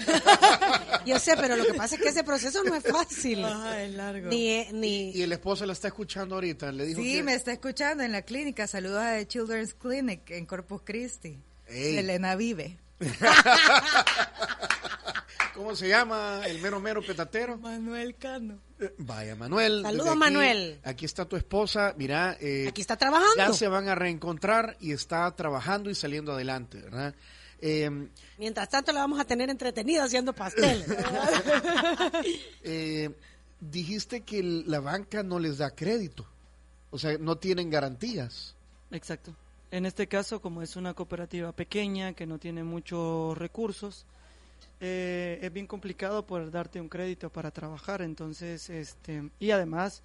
yo sé, pero lo que pasa es que ese proceso no es fácil. es largo. Ni, ni, Y el esposo la está escuchando ahorita. Le dijo Sí, que... me está escuchando en la clínica. Saludos a The Children's Clinic en Corpus Christi. Ey. Elena vive. ¿Cómo se llama el mero mero petatero? Manuel Cano. Eh, Vaya, Manuel. Saludos, aquí- Manuel. Aquí está tu esposa. Mira, eh, aquí está trabajando. ya se van a reencontrar y está trabajando y saliendo adelante, ¿verdad? Eh, Mientras tanto, la vamos a tener entretenida haciendo pasteles. eh, dijiste que la banca no les da crédito. O sea, no tienen garantías. Exacto. En este caso, como es una cooperativa pequeña que no tiene muchos recursos, eh, es bien complicado poder darte un crédito para trabajar. Entonces, este, y además,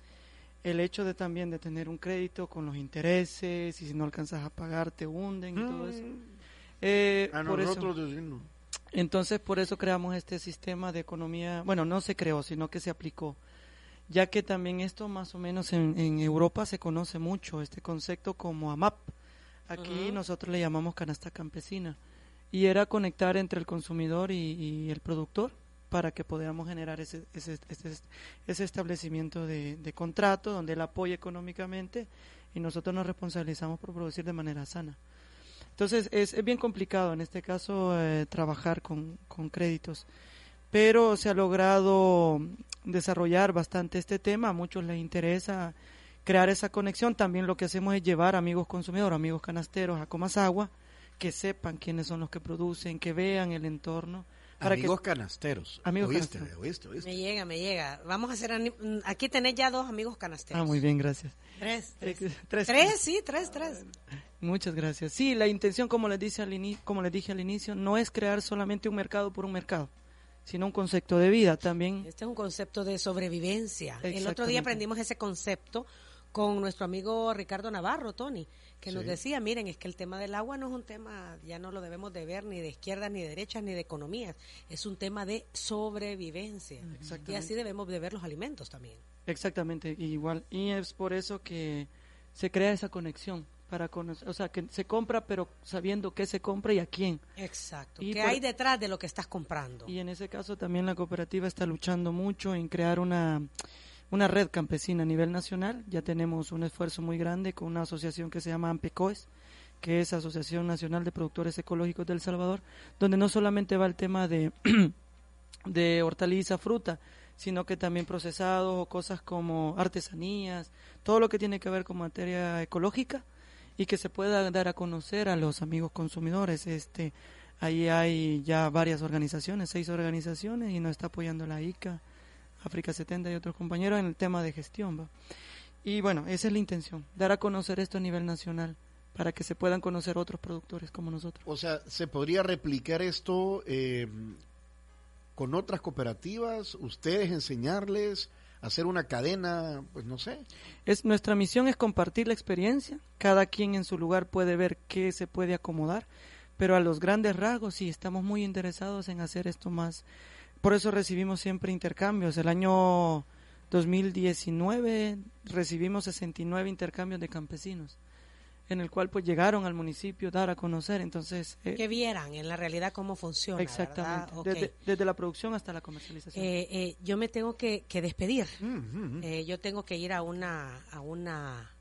el hecho de también de tener un crédito con los intereses y si no alcanzas a pagar te hunden y todo eso. Eh, A por eso- nosotros decimos. entonces, por eso creamos este sistema de economía, bueno, no se creó, sino que se aplicó, ya que también esto más o menos en, en Europa se conoce mucho, este concepto como AMAP. Aquí nosotros le llamamos canasta campesina. Y era conectar entre el consumidor y, y el productor para que podamos generar ese, ese, ese, ese establecimiento de, de contrato donde él apoya económicamente y nosotros nos responsabilizamos por producir de manera sana. Entonces es, es bien complicado en este caso eh, trabajar con, con créditos, pero se ha logrado desarrollar bastante este tema, a muchos les interesa crear esa conexión, también lo que hacemos es llevar amigos consumidores, amigos canasteros a Comasagua, que sepan quiénes son los que producen, que vean el entorno. Para Amigos que, canasteros. Amigos ¿Oíste, canasteros. oíste, oíste? me llega, me llega. Vamos a hacer. mm, Aquí tenés ya dos amigos canasteros. ah, muy bien, gracias. Tres. Tres, tres- Tres, sí, tres, tres. Muchas gracias. Sí, la intención, como les, dice al ini- como les dije al inicio, no es crear solamente un mercado por un mercado, sino un concepto de vida también. Este es un concepto de sobrevivencia. El otro día aprendimos ese concepto con nuestro amigo Ricardo Navarro, Tony, que nos decía, miren, es que el tema del agua no es un tema, ya no lo debemos de ver ni de izquierda, ni de derecha, ni de economías, es un tema de sobrevivencia. Y así debemos de ver los alimentos también. Exactamente, igual. Y es por eso que se crea esa conexión para conocer, o sea, que se compra pero sabiendo qué se compra y a quién. Exacto. Y ¿Qué por- hay detrás de lo que estás comprando? Y en ese caso también la cooperativa está luchando mucho en crear una, una red campesina a nivel nacional. Ya tenemos un esfuerzo muy grande con una asociación que se llama AMPECOES, que es Asociación Nacional de Productores Ecológicos del Salvador, donde no solamente va el tema de, de hortaliza, fruta, sino que también procesados o cosas como artesanías, todo lo que tiene que ver con materia ecológica y que se pueda dar a conocer a los amigos consumidores. Este, ahí hay ya varias organizaciones, seis organizaciones y nos está apoyando la ICA, África 70 y otros compañeros en el tema de gestión. ¿va? Y bueno, esa es la intención, dar a conocer esto a nivel nacional para que se puedan conocer otros productores como nosotros. O sea, ¿se podría replicar esto eh, con otras cooperativas? ¿Ustedes enseñarles? ¿Hacer una cadena? Pues no sé. Es, nuestra misión es compartir la experiencia, cada quien en su lugar puede ver qué se puede acomodar, pero a los grandes rasgos sí estamos muy interesados en hacer esto más. Por eso recibimos siempre intercambios. El año 2019 recibimos 69 intercambios de campesinos en el cual pues llegaron al municipio dar a conocer, entonces... Eh, que vieran en la realidad cómo funciona. Exactamente, desde, desde, la producción hasta la comercialización. Eh, eh, yo me tengo que, que despedir, mm, mm, mm. yo tengo que ir a una, a una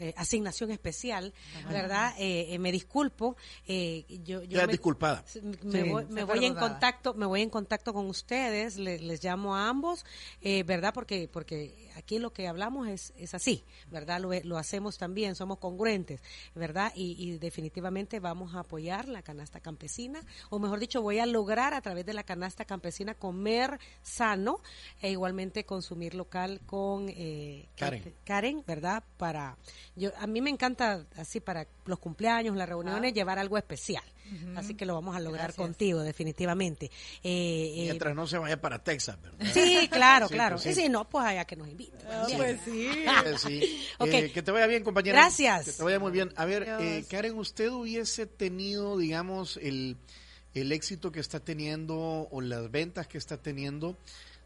eh, asignación especial, ¿verdad? Eh, eh, me disculpo. yo, yo me, disculpada. Me, voy, en contacto, me voy en contacto con ustedes, les llamo a ambos, ¿verdad? Porque porque aquí lo que hablamos es, es así, ¿verdad? Lo, lo hacemos también, somos congruentes, ¿verdad? Y, y, definitivamente vamos a apoyar la canasta campesina, o mejor dicho, voy a lograr a través de la canasta campesina comer sano e igualmente consumir local con Karen. Karen, ¿verdad? Para yo, a mí me encanta así para los cumpleaños, las reuniones, llevar algo especial. Así que lo vamos a lograr contigo, definitivamente. Eh, eh, Mientras no se vaya para Texas, ¿verdad? Sí, claro, claro. Pues sí. no, pues allá que nos invite. Ah, pues sí. sí. Eh, que te vaya bien, compañera. Gracias. Que te vaya muy bien. A ver, Karen, ¿usted hubiese tenido, digamos, el, el éxito que está teniendo o las ventas que está teniendo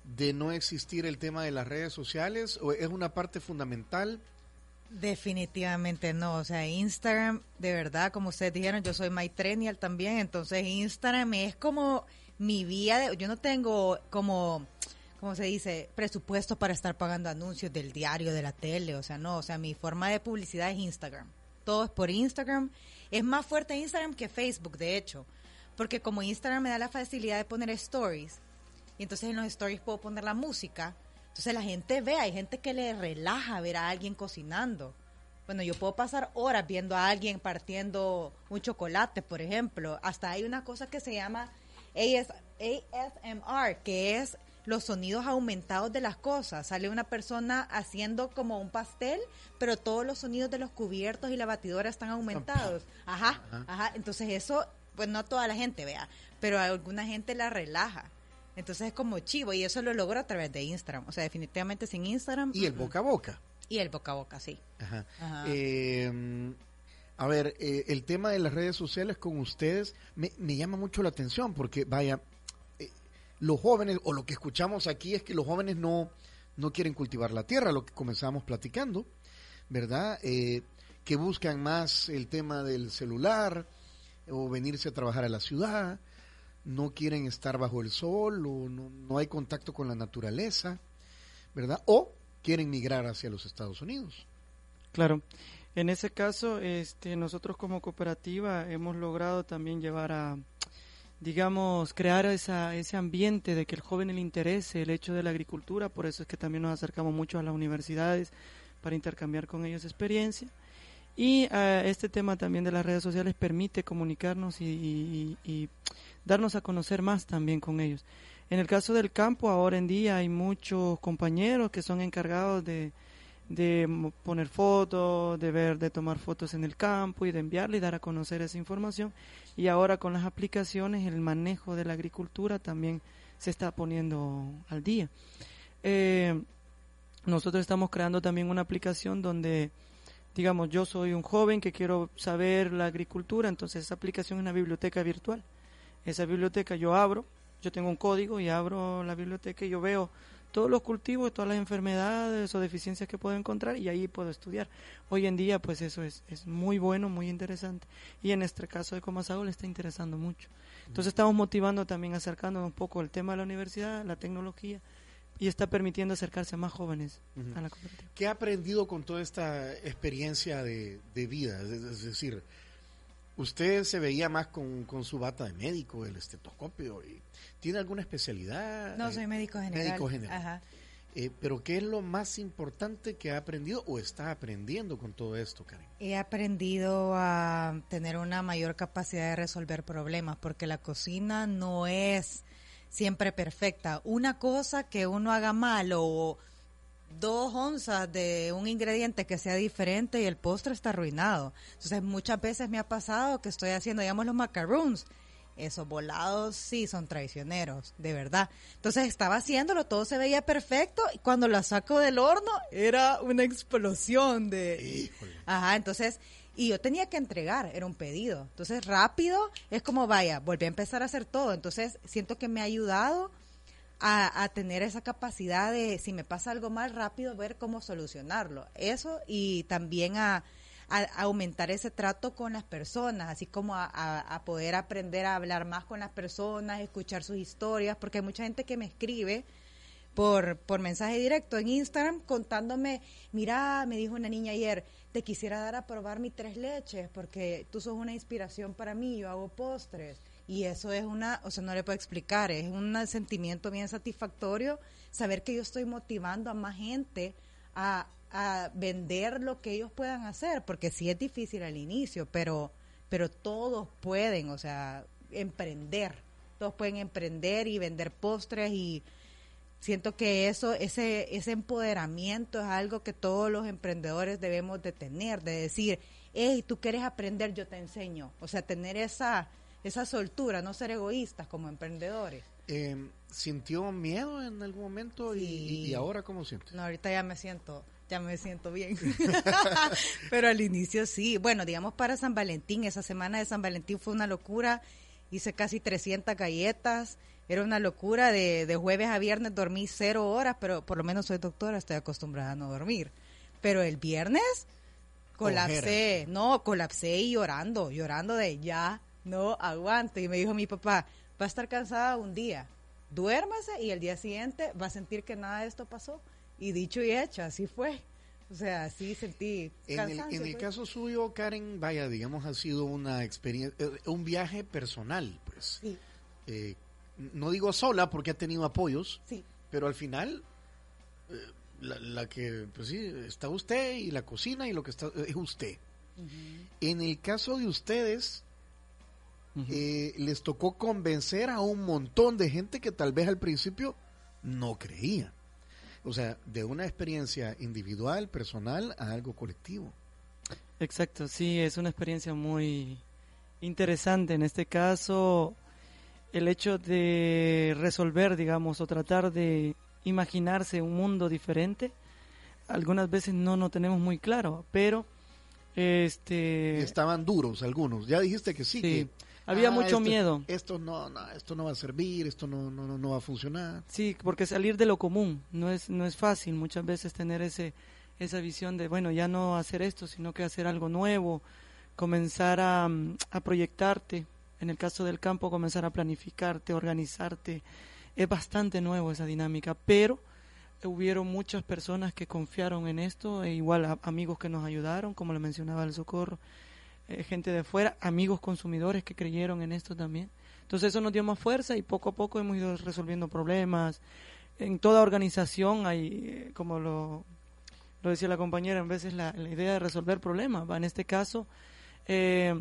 de no existir el tema de las redes sociales? ¿O es una parte fundamental? Definitivamente no, o sea, Instagram, de verdad, como ustedes dijeron, yo soy MyTrenial también, entonces Instagram es como mi vía, de, yo no tengo como, como se dice, presupuesto para estar pagando anuncios del diario, de la tele, o sea, no, o sea, mi forma de publicidad es Instagram, todo es por Instagram, es más fuerte Instagram que Facebook, de hecho, porque como Instagram me da la facilidad de poner stories, y entonces en los stories puedo poner la música, entonces la gente ve, hay gente que le relaja ver a alguien cocinando. Bueno, yo puedo pasar horas viendo a alguien partiendo un chocolate, por ejemplo. Hasta hay una cosa que se llama ASMR, que es los sonidos aumentados de las cosas. Sale una persona haciendo como un pastel, pero todos los sonidos de los cubiertos y la batidora están aumentados. Ajá, ajá. Entonces eso, pues no toda la gente vea, pero a alguna gente la relaja. Entonces es como chivo y eso lo logro a través de Instagram. O sea, definitivamente sin Instagram. Y el boca a boca. Y el boca a boca, sí. Ajá. Em, a ver, eh, el tema de las redes sociales con ustedes me, llama mucho la atención porque, vaya, eh, los jóvenes, o lo que escuchamos aquí es que los jóvenes no, no quieren cultivar la tierra, lo que comenzamos platicando, ¿verdad? Eh, que buscan más el tema del celular o venirse a trabajar a la ciudad no quieren estar bajo el sol o no, hay contacto con la naturaleza, ¿verdad? O quieren migrar hacia los Estados Unidos. Claro. En ese caso, este, nosotros como cooperativa hemos logrado también llevar a, digamos, crear esa, ese ambiente de que el joven le interese el hecho de la agricultura, por eso es que también nos acercamos mucho a las universidades para intercambiar con ellos experiencia. Y eh, este tema también de las redes sociales permite comunicarnos y darnos a conocer más también con ellos. En el caso del campo, ahora en día hay muchos compañeros que son encargados de, de poner fotos, de ver, de tomar fotos en el campo y de enviarle y dar a conocer esa información. Y ahora con las aplicaciones, el manejo de la agricultura también se está poniendo al día. Eh, nosotros estamos creando también una aplicación donde, digamos, yo soy un joven que quiero saber la agricultura, entonces esa aplicación es una biblioteca virtual esa biblioteca yo abro, yo tengo un código y abro la biblioteca y yo veo todos los cultivos, todas las enfermedades o deficiencias que puedo encontrar y ahí puedo estudiar. Hoy en día pues eso es, es muy bueno, muy interesante y en este caso de Comasago le está interesando mucho. Entonces estamos motivando también acercándonos un poco al tema de la universidad, la tecnología y está permitiendo acercarse a más jóvenes a la comunidad. ¿Qué ha aprendido con toda esta experiencia de, de vida? Es decir, Usted se veía más con, su bata de médico, el estetoscopio. Y, ¿Tiene alguna especialidad? No, soy médico general. Médico general. Ajá. Eh, pero ¿qué es lo más importante que ha aprendido o está aprendiendo con todo esto, Karen? He aprendido a tener una mayor capacidad de resolver problemas, porque la cocina no es siempre perfecta. Una cosa que uno haga mal o dos onzas de un ingrediente que sea diferente y el postre está arruinado. Entonces muchas veces me ha pasado que estoy haciendo, digamos, los macaroons. Esos volados sí son traicioneros, de verdad. Entonces estaba haciéndolo, todo se veía perfecto y cuando la saco del horno era una explosión de... Ajá, entonces, y yo tenía que entregar, era un pedido. Entonces rápido es como, vaya, volví a empezar a hacer todo. Entonces siento que me ha ayudado a, a, tener esa capacidad de, si me pasa algo mal, rápido ver cómo solucionarlo. Eso y también a, a aumentar ese trato con las personas, así como a, a, poder aprender a hablar más con las personas, escuchar sus historias, porque hay mucha gente que me escribe por, por mensaje directo en Instagram contándome, mira, me dijo una niña ayer, te quisiera dar a probar mi tres leches porque tú sos una inspiración para mí, yo hago postres. Y eso es una, o sea, no le puedo explicar, es un sentimiento bien satisfactorio saber que yo estoy motivando a más gente a, a vender lo que ellos puedan hacer, porque sí es difícil al inicio, pero, pero todos pueden, o sea, emprender, todos pueden emprender y vender postres y siento que eso, ese, ese empoderamiento es algo que todos los emprendedores debemos de tener, de decir, hey, tú quieres aprender, yo te enseño. O sea, tener esa, esa soltura, no ser egoístas como emprendedores. Eh, ¿Sintió miedo en algún momento y, y, ahora cómo siente? No, ahorita ya me siento, ya me siento bien. Pero al inicio sí. Bueno, digamos para San Valentín, esa semana de San Valentín fue una locura. Hice casi 300 galletas era una locura. De, de jueves a viernes dormí cero horas, pero por lo menos soy doctora, estoy acostumbrada a no dormir. Pero el viernes colapsé, no, colapsé y llorando, llorando de ya no aguanto. Y me dijo mi papá, va a estar cansada un día, duérmase y el día siguiente va a sentir que nada de esto pasó. Y dicho y hecho, así fue. O sea, sí sentí en el, en el pues. caso suyo, Karen, vaya, digamos, ha sido una experiencia, eh, un viaje personal, pues. Sí. Eh, no digo sola porque ha tenido apoyos, sí. pero al final eh, la, la, que, pues sí, está usted y la cocina y lo que está es usted. Uh -huh. En el caso de ustedes, uh -huh. eh, les tocó convencer a un montón de gente que tal vez al principio no creía. O sea, de una experiencia individual, personal, a algo colectivo. Exacto, sí, es una experiencia muy interesante. En este caso, el hecho de resolver, digamos, o tratar de imaginarse un mundo diferente, algunas veces no lo tenemos muy claro, pero este estaban duros algunos. Ya dijiste que sí, sí. que había ah, mucho esto, miedo. Esto no, no, esto no va a servir, esto no, no, no va a funcionar. Sí, porque salir de lo común no es no es fácil. Muchas veces tener ese esa visión de bueno ya no hacer esto, sino que hacer algo nuevo, comenzar a, a proyectarte. En el caso del campo, comenzar a planificarte, organizarte. Es bastante nuevo esa dinámica, pero hubieron muchas personas que confiaron en esto, e igual a, amigos que nos ayudaron, como le mencionaba el socorro, eh, gente de fuera, amigos consumidores que creyeron en esto también. Entonces eso nos dio más fuerza y poco a poco hemos ido resolviendo problemas. En toda organización hay, eh, como lo, lo decía la compañera, en veces la, idea de resolver problemas. En este caso, eh,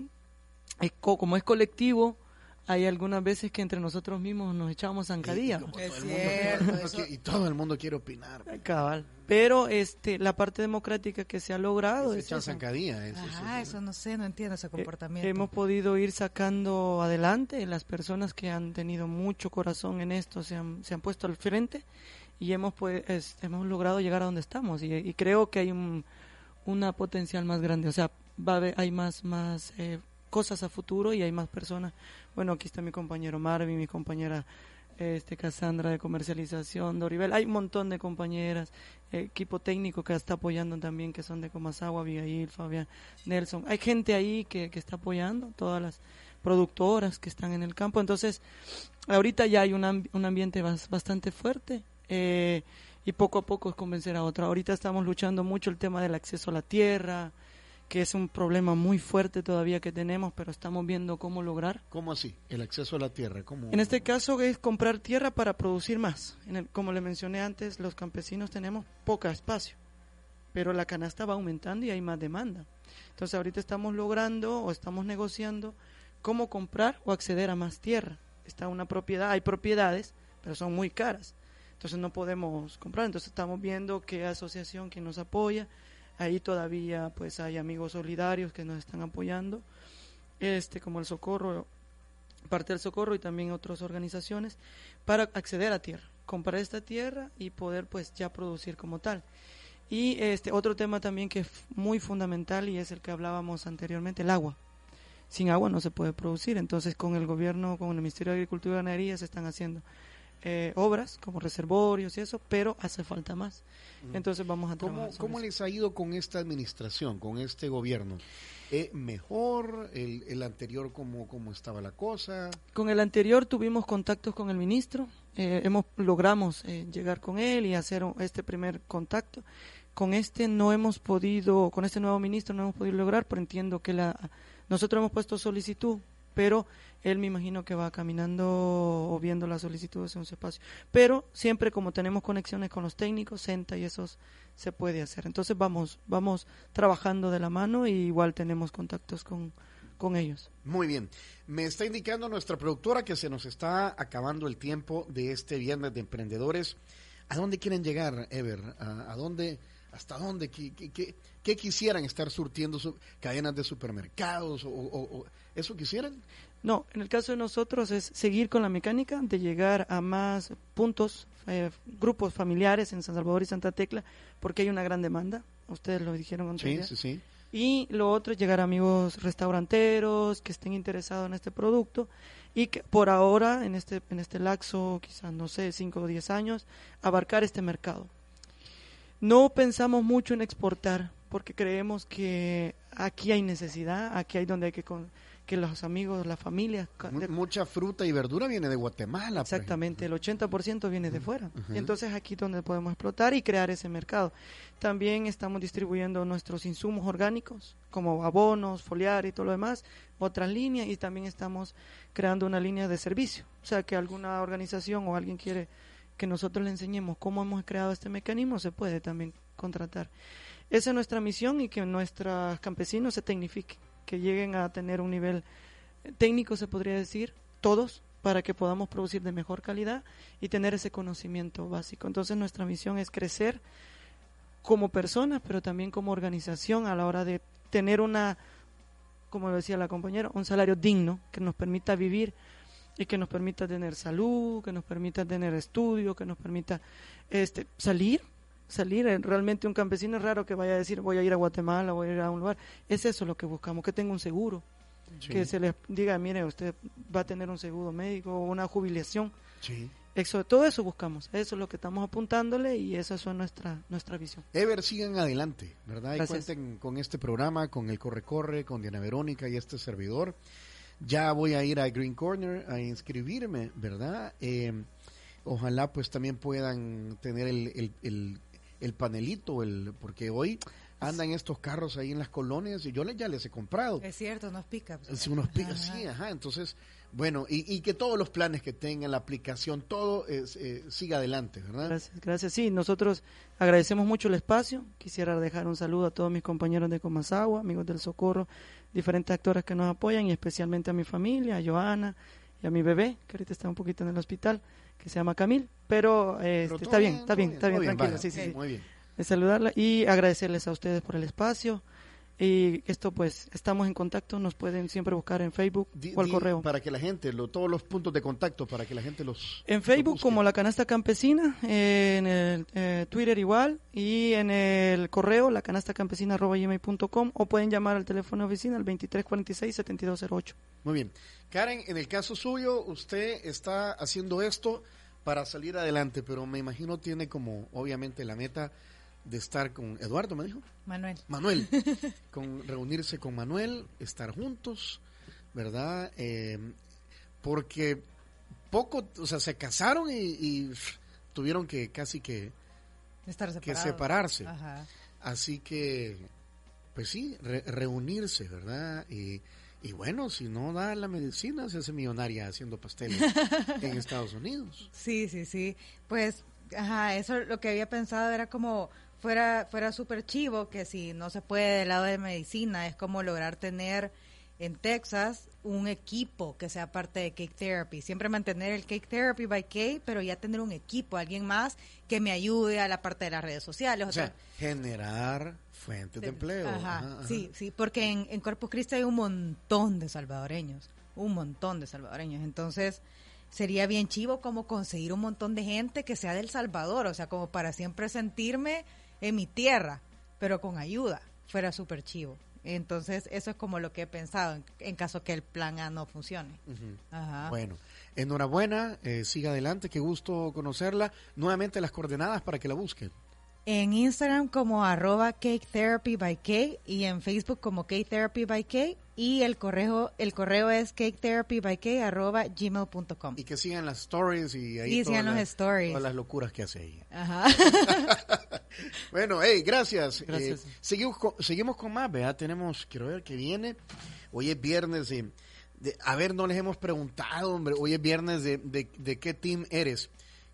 es co como es colectivo, hay algunas veces que entre nosotros mismos nos echamos zancadillas. Y, es cierto, eso... y todo el mundo quiere opinar. Cabal. Pero este, la parte democrática que se ha logrado. Se echan zancadillas. Eso, Ajá, eso, eso, no sé, no entiendo ese comportamiento. Eh, hemos podido ir sacando adelante las personas que han tenido mucho corazón en esto, se han, se han puesto al frente y hemos, pues, es, hemos logrado llegar a donde estamos. Y, y creo que hay un, una potencial más grande. O sea, va a haber, hay más, más eh, cosas a futuro y hay más personas. Bueno, aquí está mi compañero Marvin, mi compañera este Cassandra de comercialización, Doribel, hay un montón de compañeras, eh, equipo técnico que está apoyando también, que son de Comasagua, Abigail, Fabián, Nelson. Hay gente ahí que, que está apoyando, todas las productoras que están en el campo. Entonces, ahorita ya hay un, un ambiente bastante fuerte. Eh, y poco a poco es convencer a otra. Ahorita estamos luchando mucho el tema del acceso a la tierra, que es un problema muy fuerte todavía que tenemos, pero estamos viendo cómo lograr. ¿Cómo así? El acceso a la tierra. ¿Cómo? En este caso es comprar tierra para producir más. En el, como le mencioné antes, los campesinos tenemos poco espacio, pero la canasta va aumentando y hay más demanda. Entonces ahorita estamos logrando o estamos negociando cómo comprar o acceder a más tierra. Está una propiedad, hay propiedades, pero son muy caras. Entonces no podemos comprar. Entonces estamos viendo qué asociación que nos apoya, ahí todavía pues hay amigos solidarios que nos están apoyando este como el socorro parte del socorro y también otras organizaciones para acceder a tierra comprar esta tierra y poder pues ya producir como tal. Y este otro tema también que es muy fundamental y es el que hablábamos anteriormente el agua. Sin agua no se puede producir. Entonces con el gobierno con el ministerio de agricultura y ganadería se están haciendo eh, obras como reservorios y eso, pero hace falta más. Entonces vamos a ¿Cómo, trabajar. cómo les ha ido con esta administración, con este gobierno? ¿Eh, ¿Mejor? ¿El, el anterior cómo, cómo estaba la cosa? Con el anterior tuvimos contactos con el ministro, eh, hemos logramos eh, llegar con él y hacer este primer contacto. Con este no hemos podido, con este nuevo ministro no hemos podido lograr, pero entiendo que la nosotros hemos puesto solicitud, pero él me imagino que va caminando o viendo las solicitudes en un espacio. Pero siempre como tenemos conexiones con los técnicos, Senta y esos se puede hacer. Entonces vamos vamos trabajando de la mano y igual tenemos contactos con con ellos. Muy bien. Me está indicando nuestra productora que se nos está acabando el tiempo de este viernes de emprendedores. ¿A dónde quieren llegar, Ever? ¿A, dónde? ¿Hasta dónde? ¿Qué, qué- qué- qué quisieran estar surtiendo su- cadenas de supermercados? O, o- o- ¿Eso quisieran? No, en el caso de nosotros es seguir con la mecánica de llegar a más puntos, eh, grupos familiares en San Salvador y Santa Tecla, porque hay una gran demanda. Ustedes lo dijeron antes. Sí, ya. sí, sí. Y lo otro es llegar a amigos restauranteros que estén interesados en este producto y que por ahora, en este, en este laxo, quizás, no sé, 5 o 10 años, abarcar este mercado. No pensamos mucho en exportar porque creemos que aquí hay necesidad, aquí hay donde hay que con- que los amigos, la familia, ca- Mu- de- Mucha fruta y verdura viene de Guatemala. por Exactamente, el 80% viene de fuera. Y entonces aquí es donde podemos explotar y crear ese mercado. También estamos distribuyendo nuestros insumos orgánicos, como abonos, foliar y todo lo demás, otras líneas, y también estamos creando una línea de servicio. O sea, que alguna organización o alguien quiere que nosotros le enseñemos cómo hemos creado este mecanismo, se puede también contratar. Esa es nuestra misión y que nuestros campesinos se tecnifiquen, que lleguen a tener un nivel técnico, se podría decir, todos, para que podamos producir de mejor calidad y tener ese conocimiento básico. Entonces nuestra misión es crecer como personas, pero también como organización a la hora de tener una, como lo decía la compañera, un salario digno que nos permita vivir y que nos permita tener salud, que nos permita tener estudio, que nos permita este salir, salir. Eh, Realmente un campesino es raro que vaya a decir voy a ir a Guatemala, voy a ir a un lugar. Es eso lo que buscamos, que tenga un seguro, Sí, que se les diga, mire, usted va a tener un seguro médico o una jubilación. sí. Eso, todo eso buscamos, eso es lo que estamos apuntándole y esa es nuestra, nuestra visión. Ever, sigan adelante, ¿verdad? Y cuenten con este programa, con el Corre Corre, con Diana Verónica y este servidor. Ya voy a ir a Green Corner a inscribirme, ¿verdad? Eh, ojalá pues también puedan tener el, el, el, el panelito, el, porque hoy andan estos carros ahí en las colonias y yo les- ya les he comprado. Es cierto, nos pica. Sí, unos pica, sí, ajá. Entonces, bueno, y, y que todos los planes que tengan, la aplicación, todo es, eh, siga adelante, ¿verdad? Gracias, gracias. Sí, nosotros agradecemos mucho el espacio. Quisiera dejar un saludo a todos mis compañeros de Comasagua, amigos del Socorro, diferentes actores que nos apoyan y especialmente a mi familia, a Joana y a mi bebé, que ahorita está un poquito en el hospital, que se llama Camil, pero, eh, Pero está bien, está bien, está bien, tranquilo, sí, sí, sí. Muy bien. De saludarla y agradecerles a ustedes por el espacio. Y esto pues, estamos en contacto, nos pueden siempre buscar en Facebook Di- o al correo. Para que la gente, lo- todos los puntos de contacto, para que la gente los... En Facebook como La Canasta Campesina, eh, en el eh, Twitter igual y en el correo lacanastacampesina.gmail.com o pueden llamar al teléfono de oficina al 2346-7208. Muy bien. Karen, en el caso suyo, usted está haciendo esto para salir adelante, pero me imagino tiene como, obviamente, la meta de estar con Eduardo, me dijo. Manuel. Manuel, con reunirse con Manuel, estar juntos, ¿verdad? Eh, porque poco, o sea, se casaron y, y, tuvieron que casi que, Estar que separarse. Ajá. Así que, pues sí, re- reunirse, ¿verdad? Y, y bueno, si no da la medicina, se hace millonaria haciendo pasteles en Estados Unidos. Sí, sí, sí. Pues, ajá, eso lo que había pensado era como fuera fuera súper chivo que si no se puede del lado de medicina es como lograr tener en Texas un equipo que sea parte de Cake Therapy. Siempre mantener el Cake Therapy by Cake, pero ya tener un equipo, alguien más que me ayude a la parte de las redes sociales. O sea, generar fuentes de empleo. Ajá, Ajá, ajá. sí, sí, porque en, en Corpus Christi hay un montón de salvadoreños, un montón de salvadoreños. Entonces, sería bien chivo como conseguir un montón de gente que sea del Salvador, o sea, como para siempre sentirme en mi tierra, pero con ayuda, fuera súper chivo. Entonces, eso es como lo que he pensado en, en caso que el plan A no funcione. Ajá. Bueno, enhorabuena, eh, siga adelante, qué gusto conocerla. Nuevamente las coordenadas para que la busquen. En Instagram como arroba Cake Therapy by K y en Facebook como Cake Therapy by K y el correo el correo es caketherapybyk arroba gmail.com. Y que sigan las stories y ahí Y todas sigan los las- stories. todas las locuras que hace ella. Ajá. Bueno, hey, gracias. Gracias. Eh, seguimos, con, seguimos con más, vea, tenemos, quiero ver que viene. Hoy es viernes de, de- a ver, no les hemos preguntado, hombre, hoy es viernes de, de, de qué team eres.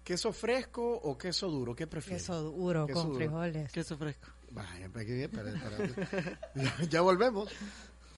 ¿Queso fresco o queso duro? ¿Qué prefieres? Queso duro Queso con duro. frijoles. Queso fresco. Vaya, para que- para- para- ya, ya volvemos.